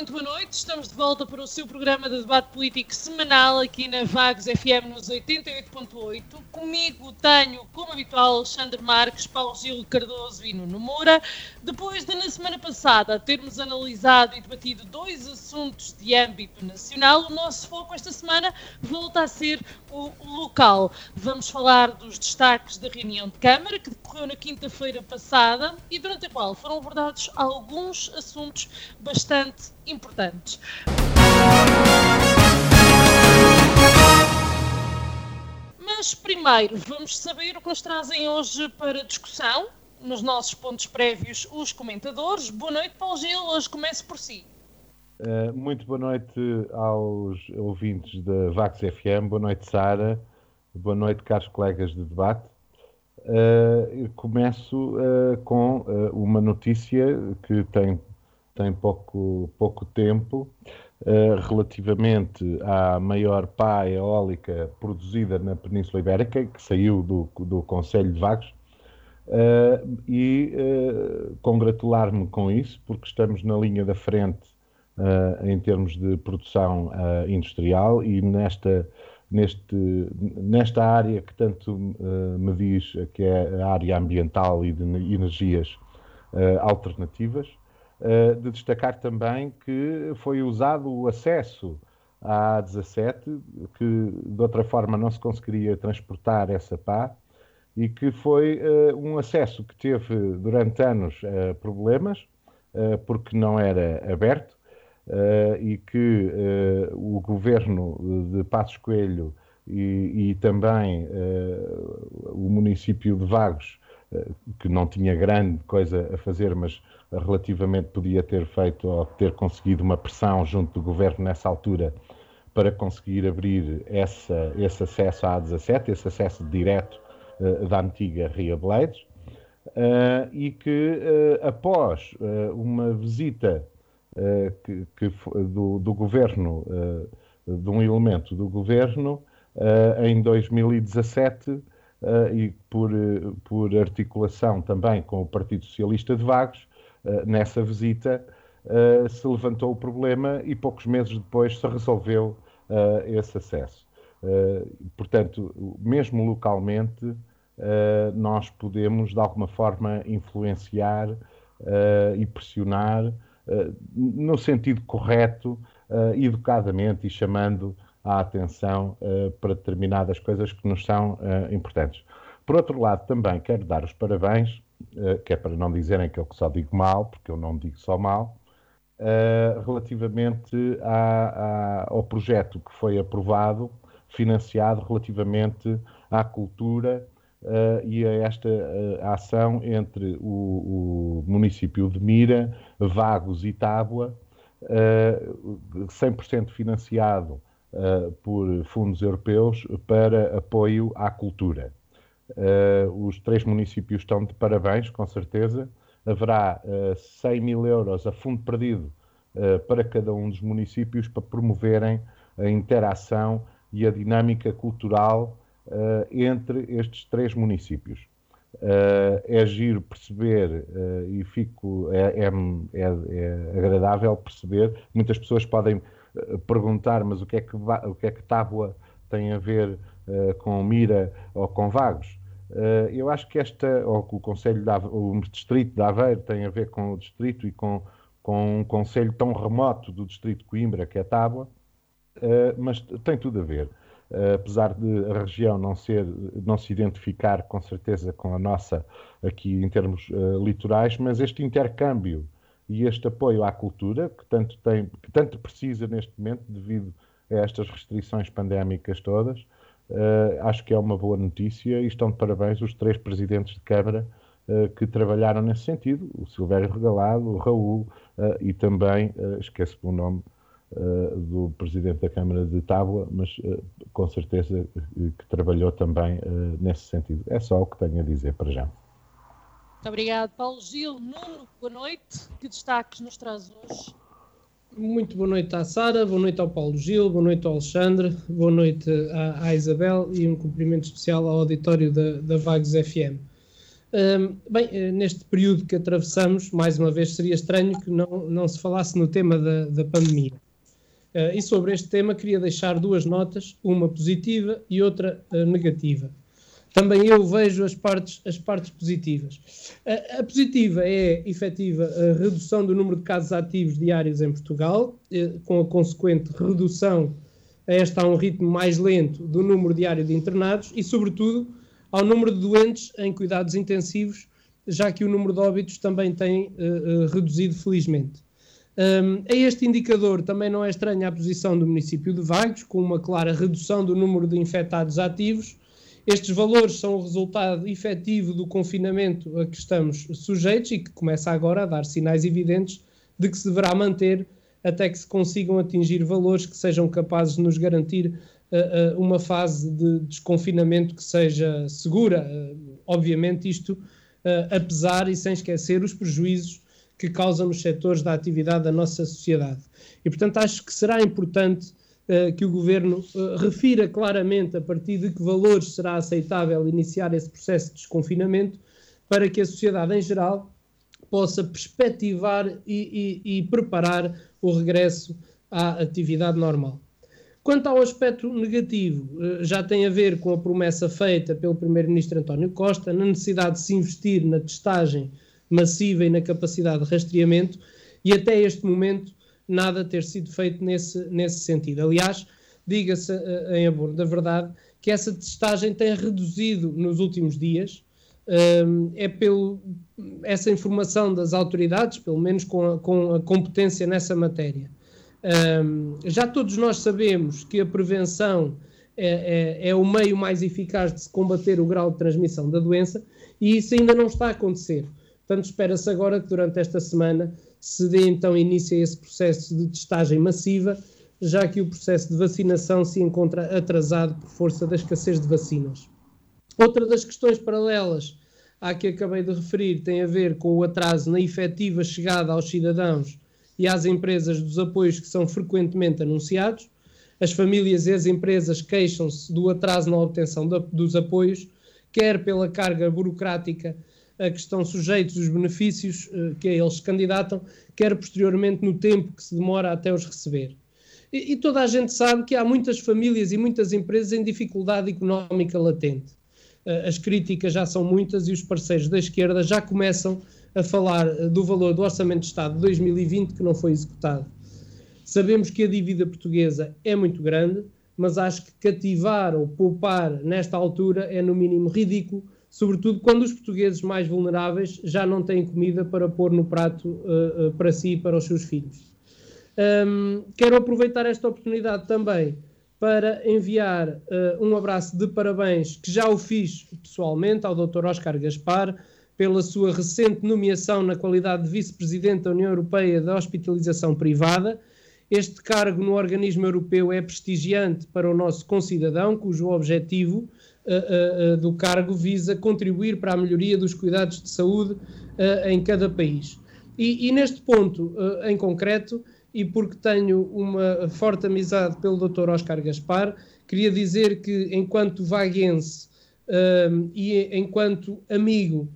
Muito boa noite. Estamos de volta para o seu programa de debate político semanal aqui na Vagos FM nos 88.8. Comigo tenho, como habitual, Alexandre Marques, Paulo Gil Cardoso e Nuno Moura. Depois de, na semana passada, termos analisado e debatido dois assuntos de âmbito nacional, o nosso foco esta semana volta a ser o local. Vamos falar dos destaques da reunião de Câmara, que decorreu na quinta-feira passada e durante a qual foram abordados alguns assuntos bastante importantes. Mas primeiro vamos saber o que nos trazem hoje para discussão, nos nossos pontos prévios, os comentadores. Boa noite, Paulo Gil. Hoje começo por si. Uh, muito boa noite aos ouvintes da Vax FM. Boa noite, Sara. Boa noite, caros colegas de debate. Uh, começo uh, com uma notícia que tem tem pouco, pouco tempo, relativamente à maior pá eólica produzida na Península Ibérica, que saiu do, do Conselho de Vagos, uh, e uh, congratular-me com isso, porque estamos na linha da frente em termos de produção industrial e nesta, neste, nesta área que tanto me diz, que é a área ambiental e de energias alternativas. De destacar também que foi usado o acesso à A17, que de outra forma não se conseguiria transportar essa pá, e que foi uh, um acesso que teve durante anos uh, problemas, uh, porque não era aberto, e que o governo de Passos Coelho e, e também o município de Vagos, que não tinha grande coisa a fazer, mas relativamente podia ter feito ou ter conseguido uma pressão junto do governo nessa altura para conseguir abrir essa, esse acesso à A17, esse acesso direto da antiga Ria Blades, uh, e que uh, após uma visita que, que, do, do, governo, de um elemento do governo, em 2017, e por, por articulação também com o Partido Socialista de Vagos, eh, nessa visita, uh, se levantou o problema e poucos meses depois se resolveu uh, esse acesso. portanto, mesmo localmente, nós podemos, de alguma forma, influenciar e pressionar no sentido correto, educadamente e chamando a atenção para determinadas coisas que nos são importantes. Por outro lado, também quero dar os parabéns eh, que é para não dizerem que eu só digo mal, porque eu não digo só mal, relativamente à, à, ao projeto que foi aprovado, financiado relativamente à cultura uh, e a esta ação entre o, o, município de Mira, Vagos e Tábua, 100% financiado por fundos europeus para apoio à cultura. Uh, os três municípios estão de parabéns, com certeza. Haverá uh, eh, 100 mil euros a fundo perdido uh, para cada um dos municípios para promoverem a interação e a dinâmica cultural uh, entre estes três municípios. é giro perceber e fico é, é, é, é, agradável perceber. Muitas pessoas podem perguntar, mas o que é que, o que, é que Tábua tem a ver com Mira ou com Vagos? Uh, eu acho que esta, ou o Conselho de o Distrito de Aveiro tem a ver com o Distrito e com, com um Conselho tão remoto do Distrito de Coimbra, que é Tábua, uh, mas tem tudo a ver. Uh, apesar de a região não, ser, não se identificar com certeza com a nossa aqui em termos litorais, mas este intercâmbio e este apoio à cultura, que tanto, tem, que tanto precisa neste momento devido a estas restrições pandémicas todas, Uh, acho que é uma boa notícia e estão de parabéns os três presidentes de Câmara uh, que trabalharam nesse sentido: o Silvério Regalado, o Raul uh, e também, esqueço o nome, do Presidente da Câmara de Tábua, mas com certeza que trabalhou também nesse sentido. É só o que tenho a dizer para já. Muito obrigado, Paulo Gil. Nuno, boa noite. Que destaques nos traz hoje? Muito boa noite à Sara, boa noite ao Paulo Gil, boa noite ao Alexandre, boa noite à, à Isabel e um cumprimento especial ao auditório da, da Vagos FM. Um, bem, eh, neste período que atravessamos, mais uma vez seria estranho que não, não se falasse no tema da, da pandemia. Uh, e sobre este tema queria deixar duas notas, uma positiva e outra uh, negativa também eu vejo as partes, as partes positivas. A, a, positiva é, efetiva, a redução do número de casos ativos diários em Portugal, eh, com a consequente redução a esta a um ritmo mais lento do número diário de internados e, sobretudo, ao número de doentes em cuidados intensivos, já que o número de óbitos também tem uh, uh, reduzido, felizmente. Um, a este indicador também não é estranha a posição do município de Vagos, com uma clara redução do número de infectados ativos, estes valores são o resultado efetivo do confinamento a que estamos sujeitos e que começa agora a dar sinais evidentes de que se deverá manter até que se consigam atingir valores que sejam capazes de nos garantir uh, uh, uma fase de desconfinamento que seja segura. Uh, obviamente, isto apesar e sem esquecer os prejuízos que causam nos setores da atividade da nossa sociedade. E, portanto, acho que será importante eh, que o governo uh, refira claramente a partir de que valores será aceitável iniciar esse processo de desconfinamento para que a sociedade em geral possa perspectivar e, e, e preparar o regresso à atividade normal. Quanto ao aspecto negativo, eh, já tem a ver com a promessa feita pelo Primeiro-Ministro António Costa na necessidade de se investir na testagem massiva e na capacidade de rastreamento, e até este momento nada ter sido feito nesse, nesse sentido. Aliás, diga-se uh, em abono da verdade que essa testagem tem reduzido nos últimos dias. Um, é pelo essa informação das autoridades, pelo menos com a, com a competência nessa matéria. Um, já todos nós sabemos que a prevenção é, é, é, o meio mais eficaz de se combater o grau de transmissão da doença e isso ainda não está a acontecer. Portanto, espera-se agora que durante esta semana se dê então início a esse processo de testagem massiva, já que o processo de vacinação se encontra atrasado por força da escassez de vacinas. Outra das questões paralelas à que acabei de referir tem a ver com o atraso na efetiva chegada aos cidadãos e às empresas dos apoios que são frequentemente anunciados. As famílias e as empresas queixam-se do atraso na obtenção dos apoios, quer pela carga burocrática a que estão sujeitos os benefícios que a eles se candidatam, quer posteriormente no tempo que se demora até os receber. E, e, toda a gente sabe que há muitas famílias e muitas empresas em dificuldade económica latente. Uh, as críticas já são muitas e os parceiros da esquerda já começam a falar uh, do valor do Orçamento de Estado de 2020 que não foi executado. Sabemos que a dívida portuguesa é muito grande, mas acho que cativar ou poupar nesta altura é no mínimo ridículo sobretudo quando os portugueses mais vulneráveis já não têm comida para pôr no prato uh, para si e para os seus filhos. Um, quero aproveitar esta oportunidade também para enviar uh, um abraço de parabéns, que já o fiz pessoalmente, ao Dr. Oscar Gaspar, pela sua recente nomeação na qualidade de Vice-Presidente da União Europeia da Hospitalização Privada. Este cargo no organismo europeu é prestigiante para o nosso concidadão, cujo objetivo uh, uh, do cargo visa contribuir para a melhoria dos cuidados de saúde em cada país. E, e neste ponto em concreto, e porque tenho uma forte amizade pelo Dr. Oscar Gaspar, queria dizer que, enquanto vaguense e enquanto amigo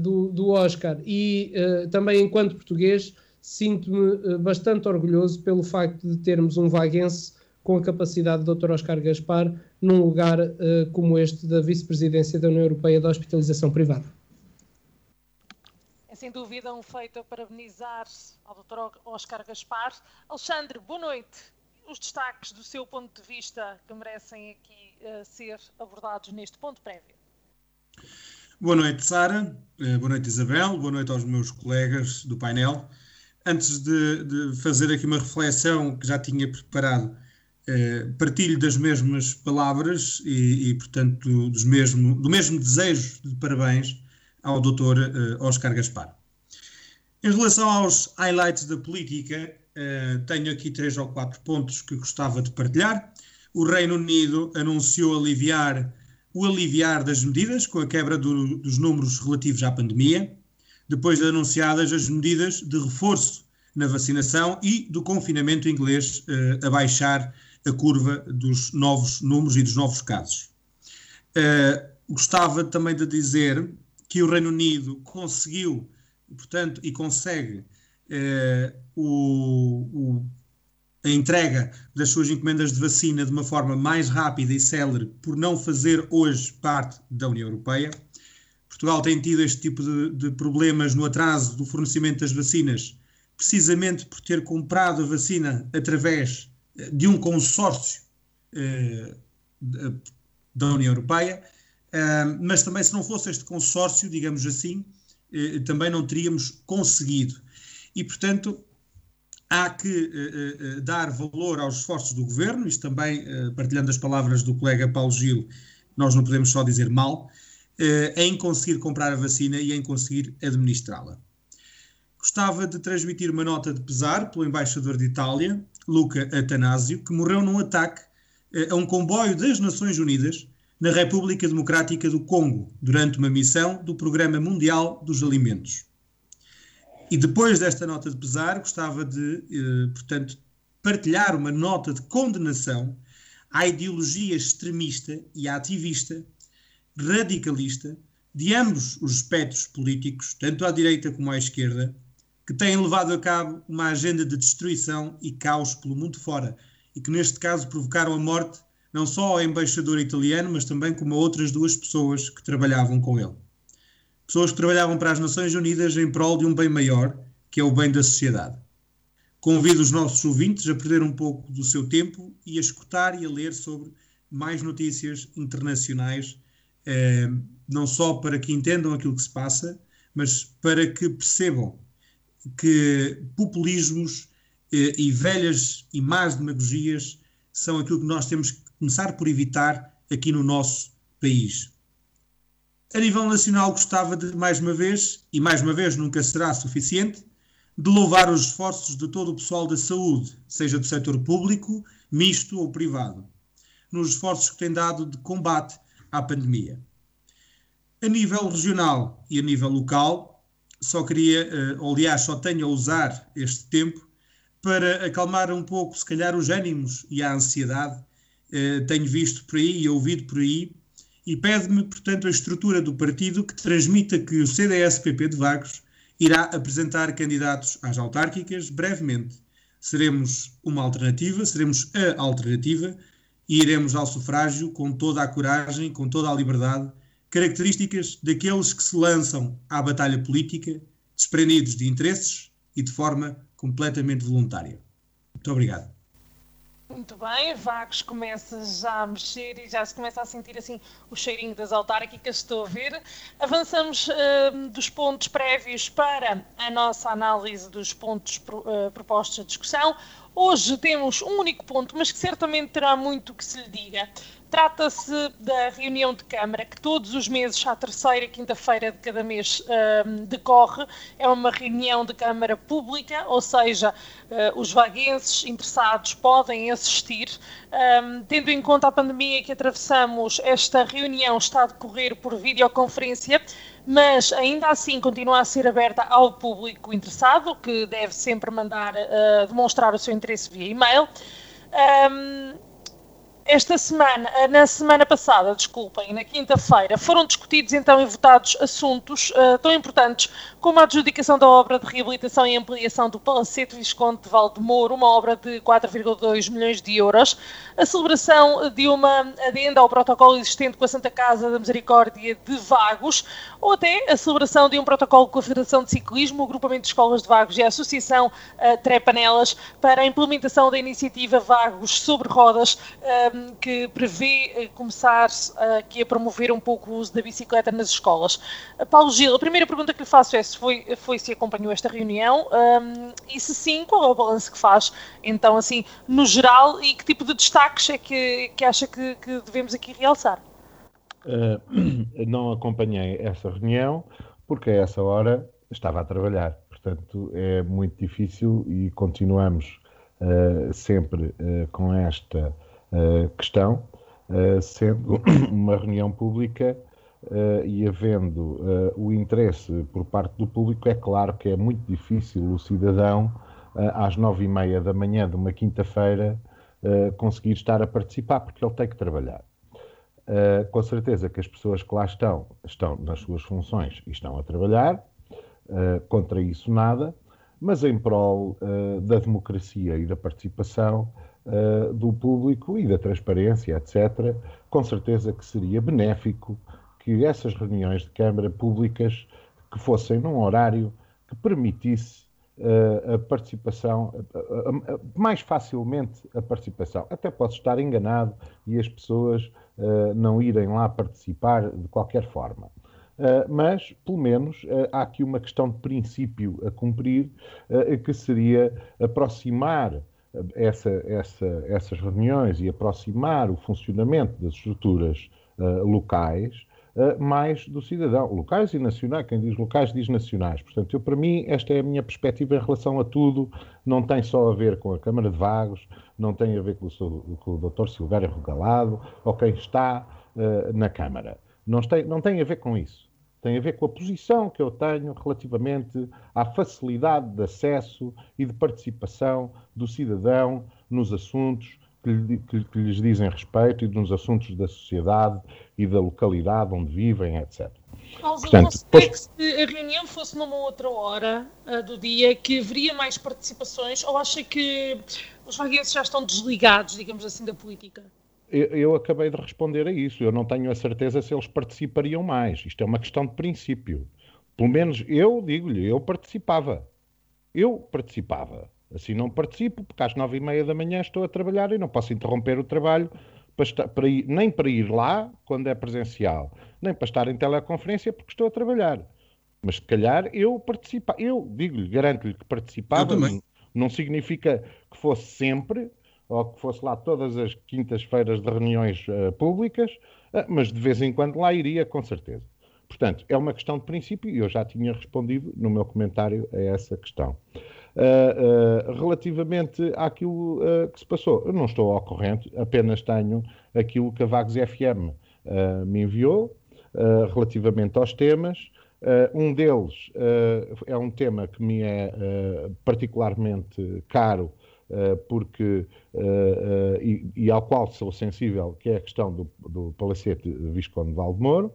do, do, Oscar e também enquanto português, sinto-me bastante orgulhoso pelo facto de termos um vaguense com a capacidade do Dr. Oscar Gaspar num lugar uh, como este da vice-presidência da União Europeia da Hospitalização Privada. É sem dúvida um feito a parabenizar ao Dr. Oscar Gaspar. Alexandre, boa noite. Os destaques do seu ponto de vista que merecem aqui uh, ser abordados neste ponto prévio. Boa noite, Sara. Uh, boa noite, Isabel. Boa noite aos meus colegas do painel. Antes de, de fazer aqui uma reflexão que já tinha preparado eh, partilho das mesmas palavras e, e portanto, do, mesmo, do mesmo desejo de parabéns ao Dr. Uh, Oscar Gaspar. Em relação aos highlights da política, tenho aqui três ou quatro pontos que gostava de partilhar. O Reino Unido anunciou aliviar o aliviar das medidas com a quebra do, dos números relativos à pandemia, depois de anunciadas as medidas de reforço na vacinação e do confinamento inglês uh, a baixar a curva dos novos números e dos novos casos. Uh, gostava também de dizer que o Reino Unido conseguiu, portanto, e consegue uh, o, o, a entrega das suas encomendas de vacina de uma forma mais rápida e célere por não fazer hoje parte da União Europeia. Portugal tem tido este tipo de, de problemas no atraso do fornecimento das vacinas precisamente por ter comprado a vacina através de um consórcio eh, da União Europeia, eh, mas também se não fosse este consórcio, digamos assim, eh, também não teríamos conseguido. E, portanto, há que dar valor aos esforços do governo, isto também, partilhando as palavras do colega Paulo Gil, nós não podemos só dizer mal, em conseguir comprar a vacina e em conseguir administrá-la gostava de transmitir uma nota de pesar pelo embaixador de Itália, Luca Atanásio, que morreu num ataque eh, a um comboio das Nações Unidas na República Democrática do Congo, durante uma missão do Programa Mundial dos Alimentos. E depois desta nota de pesar, gostava de, eh, portanto, partilhar uma nota de condenação à ideologia extremista e ativista, radicalista, de ambos os espectros políticos, tanto à direita como à esquerda, que têm levado a cabo uma agenda de destruição e caos pelo mundo fora e que, neste caso, provocaram a morte não só ao embaixador italiano, mas também como a outras duas pessoas que trabalhavam com ele. Pessoas que trabalhavam para as Nações Unidas em prol de um bem maior, que é o bem da sociedade. Convido os nossos ouvintes a perder um pouco do seu tempo e a escutar e a ler sobre mais notícias internacionais, eh, não só para que entendam aquilo que se passa, mas para que percebam que populismos eh, e velhas e más demagogias são aquilo que nós temos que começar por evitar aqui no nosso país. A nível nacional, gostava de, mais uma vez, e mais uma vez nunca será suficiente, de louvar os esforços de todo o pessoal da saúde, seja do setor público, misto ou privado, nos esforços que têm dado de combate à pandemia. A nível regional e a nível local, só queria, ou aliás, só tenho a usar este tempo para acalmar um pouco, se calhar, os ânimos e a ansiedade. Uh, tenho visto por aí e ouvido por aí, e pede-me, portanto, a estrutura do partido que transmita que o CDS-PP de Vagos irá apresentar candidatos às autárquicas brevemente. Seremos uma alternativa, seremos a alternativa e iremos ao sufrágio com toda a coragem, com toda a liberdade características daqueles que se lançam à batalha política desprendidos de interesses e de forma completamente voluntária. Muito obrigado. Muito bem, Vagos começa já a mexer e já se começa a sentir assim o cheirinho das autárquicas, estou a ver. Avançamos uh, dos pontos prévios para a nossa análise dos pontos pro, uh, propostos à discussão. Hoje temos um único ponto, mas que certamente terá muito que se lhe diga. Trata-se da reunião de Câmara, que todos os meses, à terceira quinta-feira de cada mês, uh, decorre. É uma reunião de Câmara pública, ou seja, uh, os vaguenses interessados podem assistir. Um, tendo em conta a pandemia que atravessamos, esta reunião está a decorrer por videoconferência, mas ainda assim continua a ser aberta ao público interessado, que deve sempre mandar uh, demonstrar o seu interesse via e-mail. Um, esta semana, eh, na semana passada, desculpem, na quinta-feira, foram discutidos então e votados assuntos uh, tão importantes como a adjudicação da obra de reabilitação e ampliação do Palacete Visconde de Valdemoro, uma obra de 4,2 milhões de euros, a celebração de uma adenda ao protocolo existente com a Santa Casa da Misericórdia de Vagos, ou até a celebração de um protocolo com a Federação de Ciclismo, o Grupamento de Escolas de Vagos e a Associação uh, Trepanelas para a implementação da iniciativa Vagos sobre Rodas, uh, que prevê uh, começar aqui a promover um pouco o uso da bicicleta nas escolas. Paulo Gil, a primeira pergunta que lhe faço é se foi, foi se acompanhou esta reunião um, e se sim, qual é o balanço que faz, então, assim, no geral, e que tipo de destaques é que, que acha que, que devemos aqui realçar? Uh, não acompanhei essa reunião porque a essa hora estava a trabalhar. portanto é muito difícil e continuamos uh, sempre uh, com esta questão, sendo uma reunião pública e havendo o interesse por parte do público, é claro que é muito difícil o cidadão, às nove e meia da manhã de uma quinta-feira, conseguir estar a participar, porque ele tem que trabalhar. Uh, com certeza que as pessoas que lá estão, estão nas suas funções e estão a trabalhar, uh, contra isso nada, mas em prol uh, da democracia e da participação do público e da transparência, etc., com certeza que seria benéfico que essas reuniões de Câmara públicas que fossem num horário que permitisse a participação, mais facilmente a participação. Até posso estar enganado e as pessoas uh, não irem lá participar de qualquer forma. Uh, mas, pelo menos, há aqui uma questão de princípio a cumprir, que seria aproximar essa, essa, essas reuniões e aproximar o funcionamento das estruturas locais mais do cidadão. Locais e nacionais, quem diz locais diz nacionais. Portanto, eu, para mim, esta é a minha perspectiva em relação a tudo. Não tem só a ver com a Câmara de Vagos, não tem a ver com o, com o Dr. Silvério Regalado ou quem está uh, na Câmara. Não tem, não tem a ver com isso. Tem a ver com a posição que eu tenho relativamente à facilidade de acesso e de participação do cidadão nos assuntos que, que, que, lhes dizem respeito e nos assuntos da sociedade e da localidade onde vivem, etc. Paulo, Portanto, depois... que se a reunião fosse numa outra hora uh, do dia, que haveria mais participações, ou acha que os vaguenses já estão desligados, digamos assim, da política? Eu, eu, acabei de responder a isso. Eu não tenho a certeza se eles participariam mais. Isto é uma questão de princípio. Pelo menos eu digo-lhe, eu participava. Eu participava. Assim não participo, porque às nove e meia da manhã estou a trabalhar e não posso interromper o trabalho para estar, para ir, nem para ir lá quando é presencial, nem para estar em teleconferência porque estou a trabalhar. Mas se calhar eu participo, eu digo-lhe, garanto-lhe que participava, não, não significa que fosse sempre, ou que fosse lá todas as quintas-feiras de reuniões uh, públicas, uh, mas de vez em quando lá iria, com certeza. Portanto, é uma questão de princípio e eu já tinha respondido no meu comentário a essa questão. Uh, uh, relativamente àquilo uh, que se passou, eu não estou ao corrente, apenas tenho aquilo que a Vagos FM me enviou relativamente aos temas. um deles é um tema que me é particularmente caro, porque e, e, ao qual sou sensível, que é a questão do, do Palacete Visconde de Valdemoro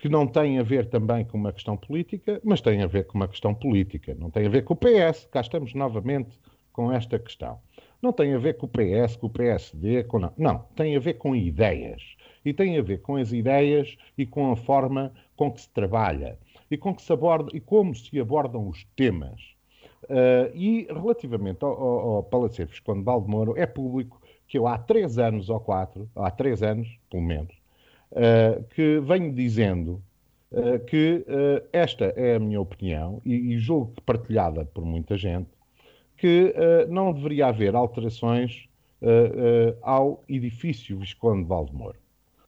que não tem a ver também com uma questão política, mas tem a ver com uma questão política. Não tem a ver com o PS, cá estamos novamente com esta questão. Não tem a ver com o PS, com o PSD, com não. Não, tem a ver com ideias. E tem a ver com as ideias e com a forma com que se trabalha e com que se aborda e como se abordam os temas. Uh, e relativamente ao, ao, ao Palacete Visconde de Valdemoro, é público que eu há três anos ou quatro, há três anos, pelo menos, uh, que venho dizendo uh, que uh, esta é a minha opinião e, e julgo que partilhada por muita gente, que não deveria haver alterações ao edifício Visconde de Valdemoro.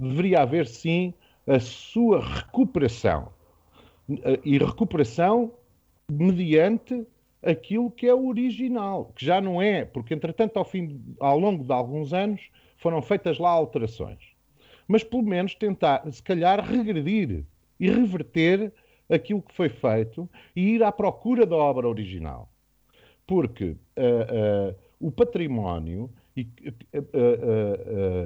Deveria haver, sim, a sua recuperação. e recuperação mediante aquilo que é o original, que já não é, porque entretanto ao, fim, ao longo de alguns anos foram feitas lá alterações mas pelo menos tentar, se calhar, regredir e reverter aquilo que foi feito e ir à procura da obra original. Porque uh, uh, o património e,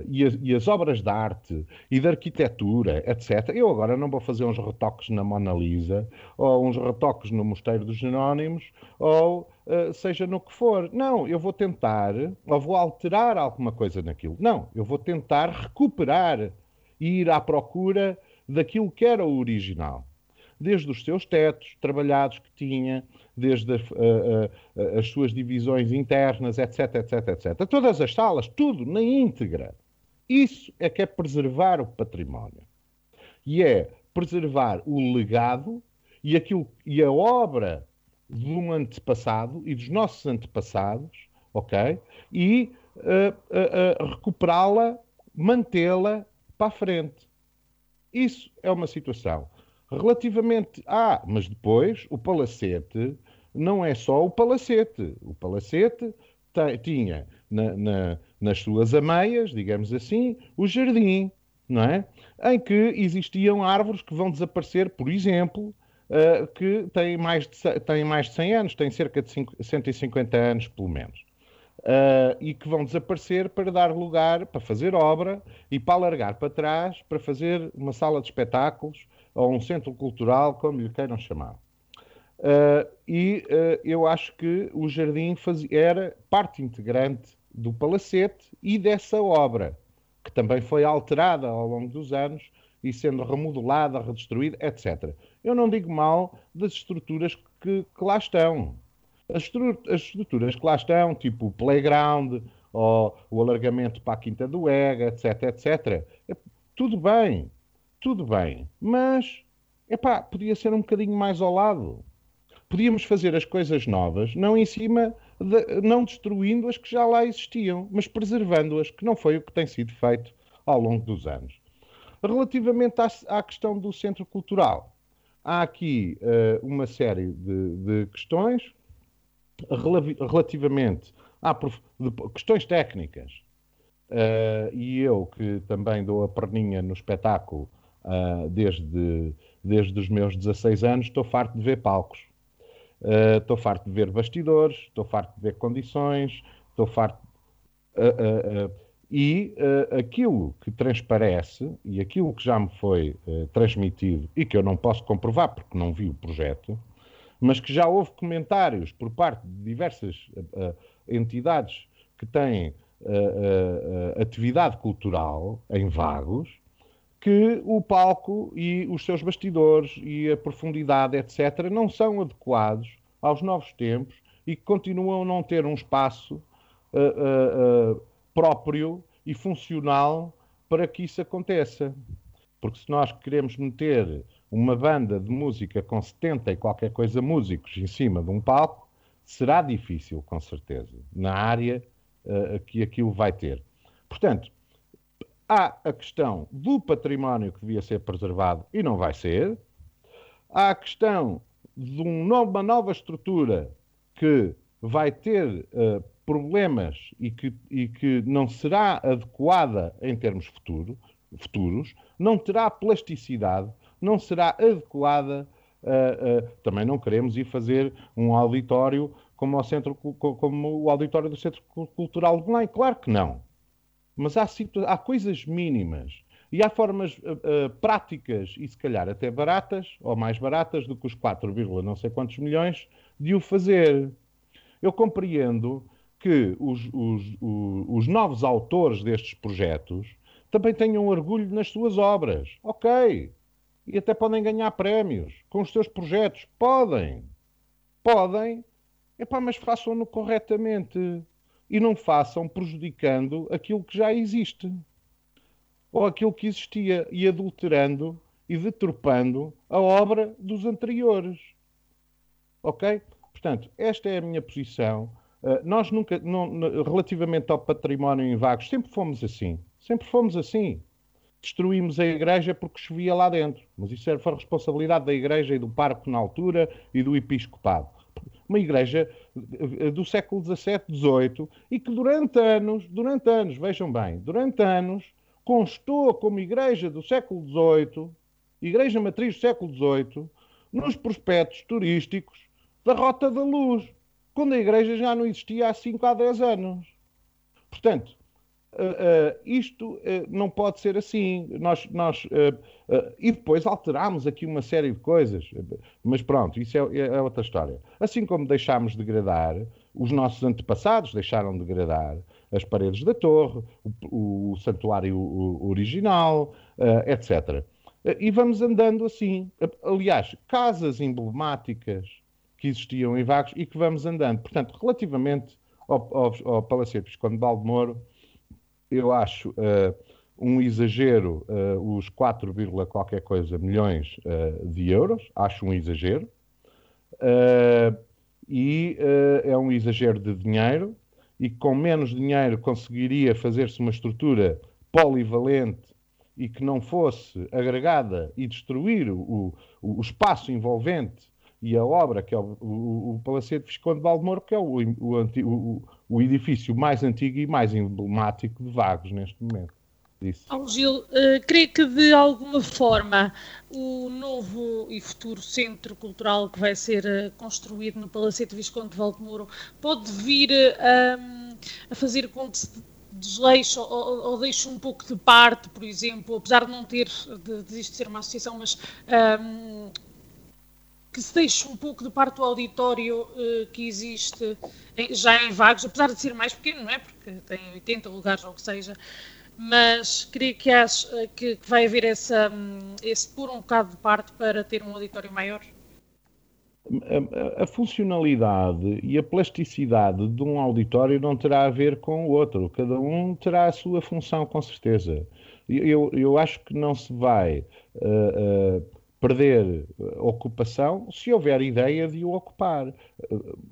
e, as, e, as, obras de arte e de arquitetura, etc. Eu agora não vou fazer uns retoques na Mona Lisa, ou uns retoques no Mosteiro dos Jerónimos, ou seja no que for. Não, eu vou tentar, ou vou alterar alguma coisa naquilo. Não, eu vou tentar recuperar e ir à procura daquilo que era o original desde os seus tetos trabalhados que tinha, desde a, a, a, as suas divisões internas, etc, etc, etc. Todas as salas, tudo na íntegra. Isso é que é preservar o património. E é preservar o legado e, aquilo, e a obra de um antepassado e dos nossos antepassados, ok? E uh, uh, recuperá-la, mantê-la para a frente. Isso é uma situação. Relativamente. Ah, mas depois o palacete não é só o palacete. O palacete tinha na, na, nas suas ameias, digamos assim, o jardim, não é? Em que existiam árvores que vão desaparecer, por exemplo, uh, que têm mais, de, têm mais de 100 anos, têm cerca de 5, 150 anos, pelo menos. Uh, e que vão desaparecer para dar lugar, para fazer obra e para alargar para trás, para fazer uma sala de espetáculos ou um centro cultural, como lhe queiram chamar. Uh, e uh, eu acho que o jardim fazia, era parte integrante do palacete e dessa obra, que também foi alterada ao longo dos anos e sendo remodelada, redestruída, etc. Eu não digo mal das estruturas que, que lá estão. As, as, estruturas que lá estão, tipo o playground, ou o alargamento para a Quinta do Ega, etc, etc. É, tudo bem, tudo bem, mas epá, podia ser um bocadinho mais ao lado podíamos fazer as coisas novas, não em cima, de, não destruindo as que já lá existiam, mas preservando-as, que não foi o que tem sido feito ao longo dos anos. Relativamente à, à questão do centro cultural, há aqui uh, uma série de, de questões relativamente a de questões técnicas. Uh, e eu, que também dou a perninha no espetáculo uh, desde, desde os meus 16 anos, estou farto de ver palcos. Estou uh, farto de ver bastidores, estou farto de ver condições, estou farto. Uh, uh, e aquilo que transparece e aquilo que já me foi transmitido e que eu não posso comprovar porque não vi o projeto, mas que já houve comentários por parte de diversas entidades que têm atividade cultural em Vagos, que o palco e os seus bastidores e a profundidade, etc., não são adequados aos novos tempos e que continuam a não ter um espaço uh, uh, uh, próprio e funcional para que isso aconteça. Porque se nós queremos meter uma banda de música com 70 e qualquer coisa músicos em cima de um palco, será difícil, com certeza, na área que aquilo vai ter. Portanto, Há a questão do património que devia ser preservado e não vai ser. Há a questão de uma nova estrutura que vai ter uh, problemas e que, e que não será adequada em termos futuro, futuros, não terá plasticidade, não será adequada. Uh, uh, também não queremos ir fazer um auditório como, centro, como o auditório do Centro Cultural de Belém. Claro que não. Mas há, há coisas mínimas e há formas uh, práticas e se calhar até baratas, ou mais baratas do que os 4, não sei quantos milhões, de o fazer. Eu compreendo que os, os, os, os novos autores destes projetos também tenham orgulho nas suas obras. Ok. E até podem ganhar prémios com os seus projetos. Podem. Podem. Epá, mas façam-no corretamente e não façam prejudicando aquilo que já existe ou aquilo que existia e adulterando e deturpando a obra dos anteriores. Ok? Portanto, esta é a minha posição. Uh, nós nunca, não, relativamente ao património em vagos, sempre fomos assim. Sempre fomos assim. Destruímos a igreja porque chovia lá dentro. Mas isso era, foi responsabilidade da igreja e do parco na altura e do episcopado uma igreja eh, do século XVII, XVIII, e que durante anos, durante anos, vejam bem, durante anos, constou como igreja do século XVIII, igreja matriz do século XVIII, nos prospectos turísticos da Rota da Luz, quando a igreja já não existia há 5 a 10 anos. Portanto, Uh, uh, isto uh, não pode ser assim. Nós, nós e depois alterámos aqui uma série de coisas, mas pronto, isso é, é, outra história. Assim como deixámos degradar, os nossos antepassados deixaram de degradar as paredes da torre, o, o santuário original, etc. e vamos andando assim. Aliás, casas emblemáticas que existiam em Vagos e que vamos andando. Portanto, relativamente ao, ao, ao Visconde de Baldemoro, eu acho uh, um exagero uh, os 4, qualquer coisa milhões uh, de euros, acho um exagero. e é um exagero de dinheiro, e com menos dinheiro conseguiria fazer-se uma estrutura polivalente e que não fosse agregada e destruir o, o, o espaço envolvente e a obra, que é o, o, o Palacete Visconde de Valdemoro, que é o, o, o, edifício mais antigo e mais emblemático de Vagos neste momento. Ao Gil, uh, creio que de alguma forma o novo e futuro centro cultural que vai ser uh, construído no Palacete Visconde de Valdemoro pode vir uh, a fazer com que se desleixe ou, ou, deixe um pouco de parte, por exemplo, apesar de não ter, de, de isto ser uma associação, mas um, que se deixe um pouco de parte do auditório uh, que existe em, já em Vagos, apesar de ser mais pequeno, não é? Porque tem 80 lugares ou o que seja, mas creio que, acho, eh, que, que vai haver essa, um, esse pôr um bocado de parte para ter um auditório maior. A, a, funcionalidade e a plasticidade de um auditório não terá a ver com o outro. Cada um terá a sua função, com certeza. Eu, eu acho que não se vai uh, uh, perder ocupação se houver ideia de o ocupar.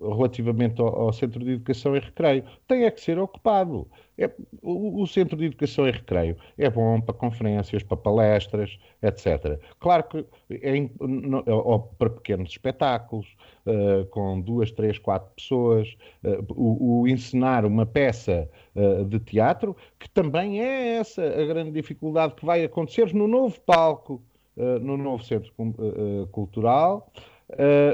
Relativamente ao, ao, Centro de Educação e Recreio, tem é que ser ocupado. É, o, o, Centro de Educação e Recreio é bom para conferências, para palestras, etc. Claro que é, no, ou para pequenos espetáculos, uh, com duas, três, quatro pessoas, uh, o, o, encenar uma peça uh, de teatro, que também é essa a grande dificuldade que vai acontecer no novo palco eh, no novo centro uh, cultural,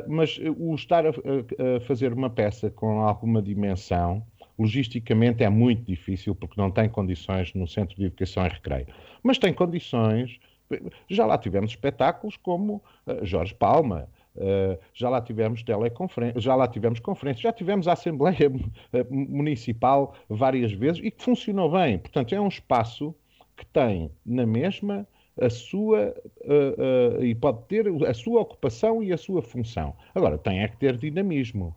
mas o estar a, a, fazer uma peça com alguma dimensão, logisticamente é muito difícil porque não tem condições no Centro de Educação e Recreio. Mas tem condições, já lá tivemos espetáculos como Jorge Palma, Uh, já lá tivemos teleconferência, já lá tivemos conferências, já tivemos a Assembleia Municipal várias vezes e que funcionou bem. Portanto, é um espaço que tem na mesma a sua uh, uh, e pode ter a sua ocupação e a sua função. Agora, tem é que ter dinamismo.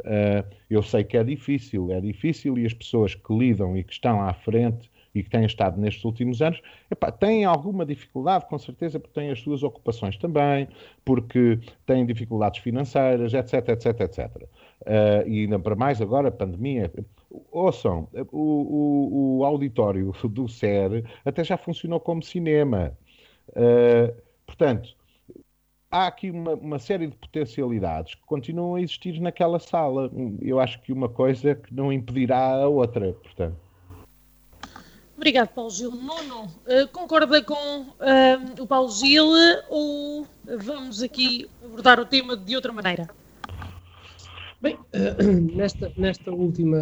Uh, eu sei que é difícil, é difícil e as pessoas que lidam e que estão à frente e que têm estado nestes últimos anos, epá, têm alguma dificuldade, com certeza, porque têm as suas ocupações também, porque têm dificuldades financeiras, etc, etc, etc. Uh, e ainda para mais agora, a pandemia. Ouçam, o, o, o auditório do SER até já funcionou como cinema. Uh, portanto, há aqui uma, uma, série de potencialidades que continuam a existir naquela sala. Eu acho que uma coisa que não impedirá a outra, portanto. Obrigado, Paulo Gil. Nuno, uh, concorda com uh, o Paulo Gil ou vamos aqui abordar o tema de outra maneira? Bem, nesta, nesta última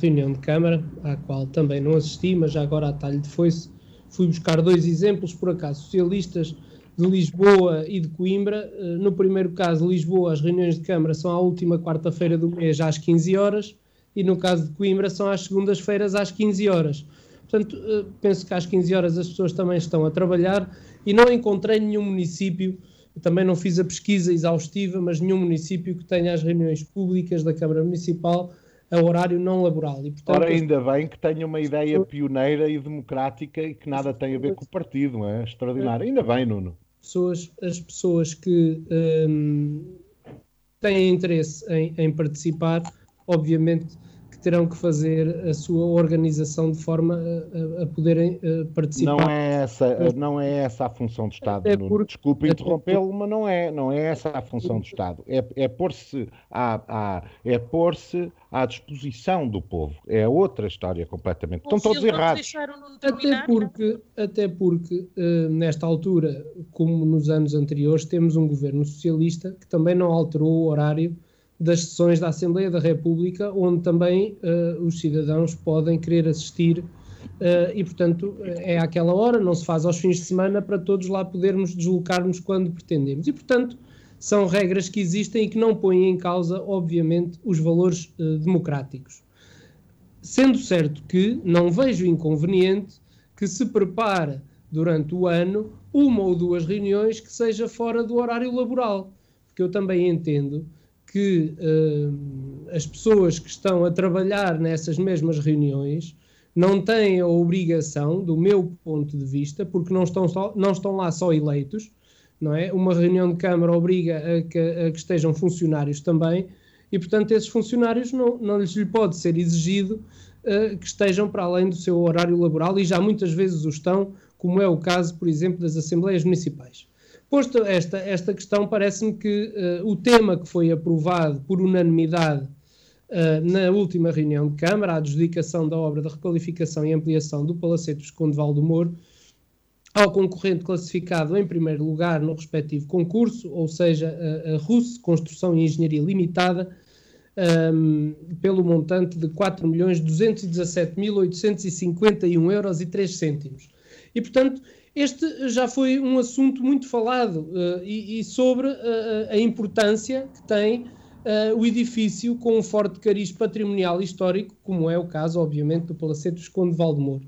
reunião de Câmara, à qual também não assisti, mas já agora a talho de foice, fui buscar dois exemplos, por acaso, socialistas de Lisboa e de Coimbra. Eh, no primeiro caso, Lisboa, as reuniões de Câmara são à última quarta-feira do mês às 15 horas e no caso de Coimbra são às segundas-feiras às 15 horas. Portanto, eh, penso que às 15 horas as pessoas também estão a trabalhar e não encontrei nenhum município, também não fiz a pesquisa exaustiva, mas nenhum município que tenha as reuniões públicas da Câmara Municipal a horário não laboral. E, portanto, Ora, ainda bem que tenha uma ideia pioneira e democrática e que nada tem a ver com o partido, não é? Extraordinário. Ainda bem, Nuno. Pessoas, as pessoas que hum, têm interesse em, em participar, obviamente terão que fazer a sua organização de forma a, a poderem uh, participar. Não é essa, não é essa a função do Estado. É por, Desculpe interrompê-lo, mas não é, não é essa a função do Estado. É, é pôr-se à, à, é pôr à disposição do povo. É outra história completamente. Estão todos errados. Até porque, até porque uh, nesta altura, como nos anos anteriores, temos um governo socialista que também não alterou o horário das sessões da Assembleia da República, onde também uh, os cidadãos podem querer assistir uh, e, portanto, é àquela hora, não se faz aos fins de semana para todos lá podermos deslocar-nos quando pretendemos. E, portanto, são regras que existem e que não põem em causa, obviamente, os valores uh, democráticos. Sendo certo que não vejo inconveniente que se prepare durante o ano uma ou duas reuniões que seja fora do horário laboral, porque eu também entendo que uh, as pessoas que estão a trabalhar nessas mesmas reuniões não têm a obrigação, do meu ponto de vista, porque não estão, só, não estão lá só eleitos, não é? Uma reunião de Câmara obriga a que, a que estejam funcionários também, e portanto esses funcionários não, não lhes pode ser exigido uh, que estejam para além do seu horário laboral, e já muitas vezes o estão, como é o caso, por exemplo, das Assembleias Municipais. Posto esta, esta questão, parece-me que uh, o tema que foi aprovado por unanimidade uh, na última reunião de Câmara, a adjudicação da obra de requalificação e ampliação do Palacete Visconde Val do Moro, ao concorrente classificado em primeiro lugar no respectivo concurso, ou seja, a, a Construção e Engenharia Limitada, um, pelo montante de 4.217.851 euros e 3 cêntimos. E, portanto, este já foi um assunto muito falado uh, e, e, sobre uh, a importância que tem uh, o edifício com um forte cariz patrimonial histórico, como é o caso, obviamente, do Palacete Visconde Valdemoro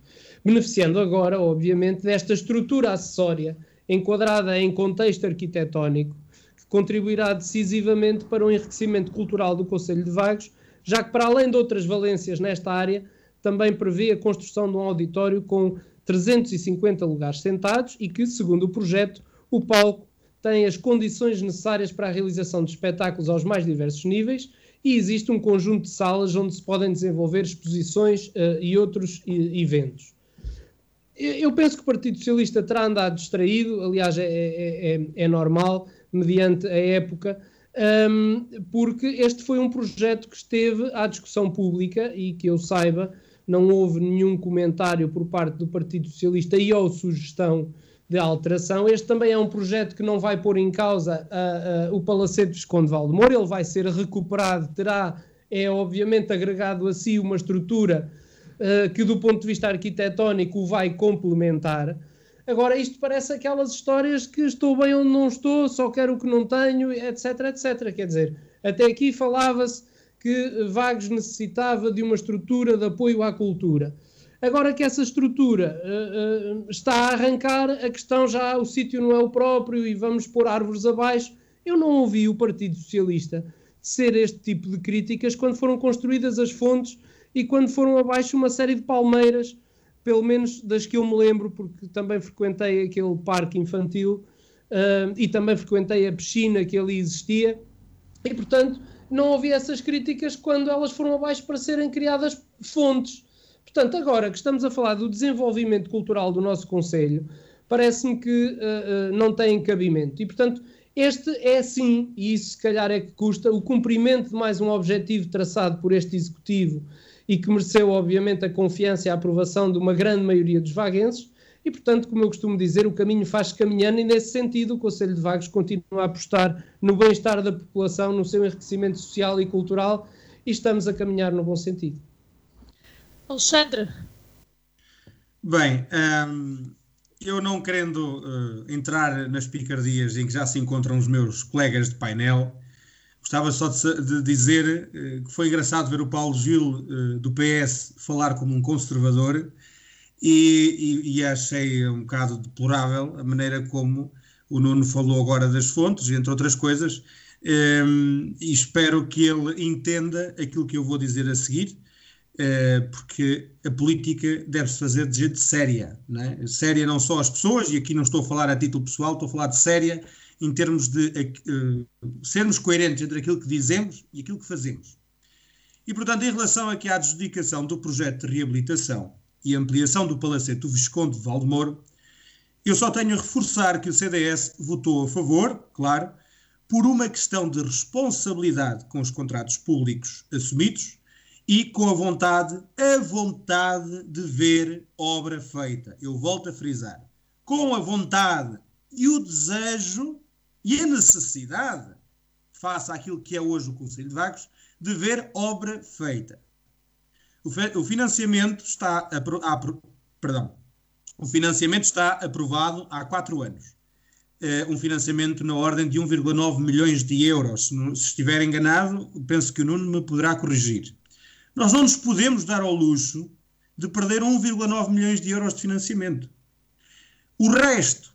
beneficiando agora, obviamente, desta estrutura acessória enquadrada em contexto arquitetónico, que contribuirá decisivamente para o enriquecimento cultural do Conselho de Vagos, já que, para além de outras valências nesta área, também prevê a construção de um auditório com 350 lugares sentados e que, segundo o projeto, o palco tem as condições necessárias para a realização de espetáculos aos mais diversos níveis e existe um conjunto de salas onde se podem desenvolver exposições uh, e outros uh, eventos. Eu penso que o Partido Socialista terá andado distraído, aliás, é, é, é, é normal, mediante a época, um, porque este foi um projeto que esteve à discussão pública e que eu saiba, não houve nenhum comentário por parte do Partido Socialista e ou sugestão de alteração. Este também é um projeto que não vai pôr em causa a, a, o Palacete de Visconde Valdemoro, ele vai ser recuperado, terá, é obviamente agregado a si uma estrutura uh, que do ponto de vista arquitetónico o vai complementar. Agora, isto parece aquelas histórias que estou bem onde não estou, só quero o que não tenho, etc, etc. Quer dizer, até aqui falava-se que Vagos necessitava de uma estrutura de apoio à cultura. Agora que essa estrutura uh, uh, está a arrancar, a questão já, o sítio não é o próprio e vamos pôr árvores abaixo. Eu não ouvi o Partido Socialista ser este tipo de críticas quando foram construídas as fontes e quando foram abaixo uma série de palmeiras, pelo menos das que eu me lembro, porque também frequentei aquele parque infantil uh, e também frequentei a piscina que ali existia, e portanto não havia essas críticas quando elas foram abaixo para serem criadas fontes. Portanto, agora que estamos a falar do desenvolvimento cultural do nosso Conselho, parece-me que uh, uh, não tem cabimento. E, portanto, este é sim, e isso se calhar é que custa, o cumprimento de mais um objetivo traçado por este Executivo e que mereceu, obviamente, a confiança e a aprovação de uma grande maioria dos vaguenses. E, portanto, como eu costumo dizer, o caminho faz caminhando, e nesse sentido, o Conselho de Vagos continua a apostar no bem-estar da população, no seu enriquecimento social e cultural, e estamos a caminhar no bom sentido. Alexandre. Bem, hum, eu não querendo uh, entrar nas picardias em que já se encontram os meus colegas de painel, Gostava só de, de dizer uh, que foi engraçado ver o Paulo Gil uh, do PS falar como um conservador e, e, e, achei um bocado deplorável a maneira como o Nuno falou agora das fontes, entre outras coisas, um, ehm, e espero que ele entenda aquilo que eu vou dizer a seguir, uh, porque a política deve-se fazer de gente séria, não é? séria não só as pessoas, e aqui não estou a falar a título pessoal, estou a falar de séria em termos de uh, sermos coerentes entre aquilo que dizemos e aquilo que fazemos. E, portanto, em relação aqui à adjudicação do projeto de reabilitação e ampliação do Palacete do Visconde de Valdemoro, eu só tenho a reforçar que o CDS votou a favor, claro, por uma questão de responsabilidade com os contratos públicos assumidos e com a vontade, a vontade de ver obra feita. Eu volto a frisar. Com a vontade e o desejo e a necessidade, face àquilo que é hoje o Conselho de Vagos, de ver obra feita. O, financiamento está a, perdão, o financiamento está aprovado há quatro anos. É um financiamento na ordem de 1,9 milhões de euros. Se, se estiver enganado, penso que o Nuno me poderá corrigir. Nós não nos podemos dar ao luxo de perder 1,9 milhões de euros de financiamento. O resto,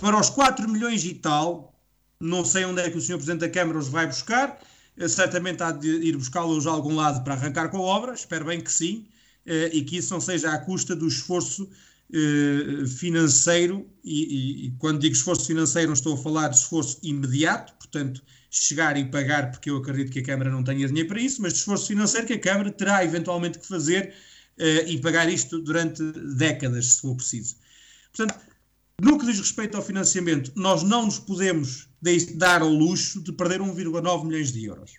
para os 4 milhões e tal, não sei onde é que o Sr. Presidente da Câmara os vai buscar. Eh, certamente há de ir buscá-los de algum lado para arrancar com a obra. Espero bem que sim. Eh, e que isso não seja à custa do esforço eh, financeiro. E, e, quando digo esforço financeiro, não estou a falar de esforço imediato, portanto, chegar e pagar, porque eu acredito que a Câmara não tenha dinheiro para isso, mas de esforço financeiro que a Câmara terá eventualmente que fazer e pagar isto durante décadas, se for preciso. Portanto, no que diz respeito ao financiamento, nós não nos podemos dar ao luxo de perder 1,9 milhões de euros.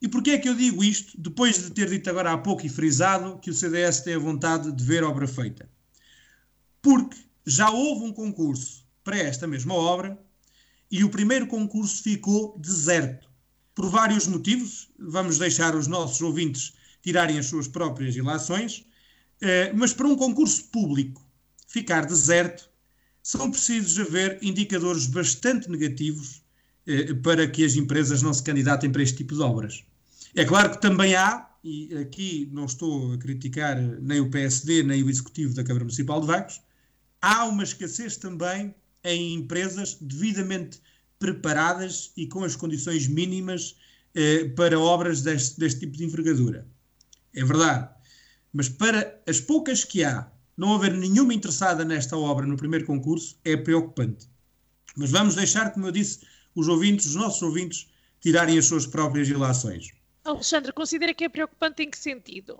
E porquê é que eu digo isto, depois de ter dito agora há pouco e frisado que o CDS tem a vontade de ver obra feita? Porque já houve um concurso para esta mesma obra e o primeiro concurso ficou deserto. Por vários motivos, vamos deixar os nossos ouvintes tirarem as suas próprias ilações, eh, mas para um concurso público ficar deserto, são precisos haver indicadores bastante negativos eh, para que as empresas não se candidatem para este tipo de obras. É claro que também há, e aqui não estou a criticar nem o PSD nem o Executivo da Câmara Municipal de Vagos, há uma escassez também em empresas devidamente preparadas e com as condições mínimas eh, para obras deste, deste tipo de envergadura. É verdade. Mas para as poucas que há, não haver nenhuma interessada nesta obra no primeiro concurso é preocupante. Mas vamos deixar, como eu disse, os ouvintes, os nossos ouvintes, tirarem as suas próprias ilações. Alexandre, considera que é preocupante em que sentido?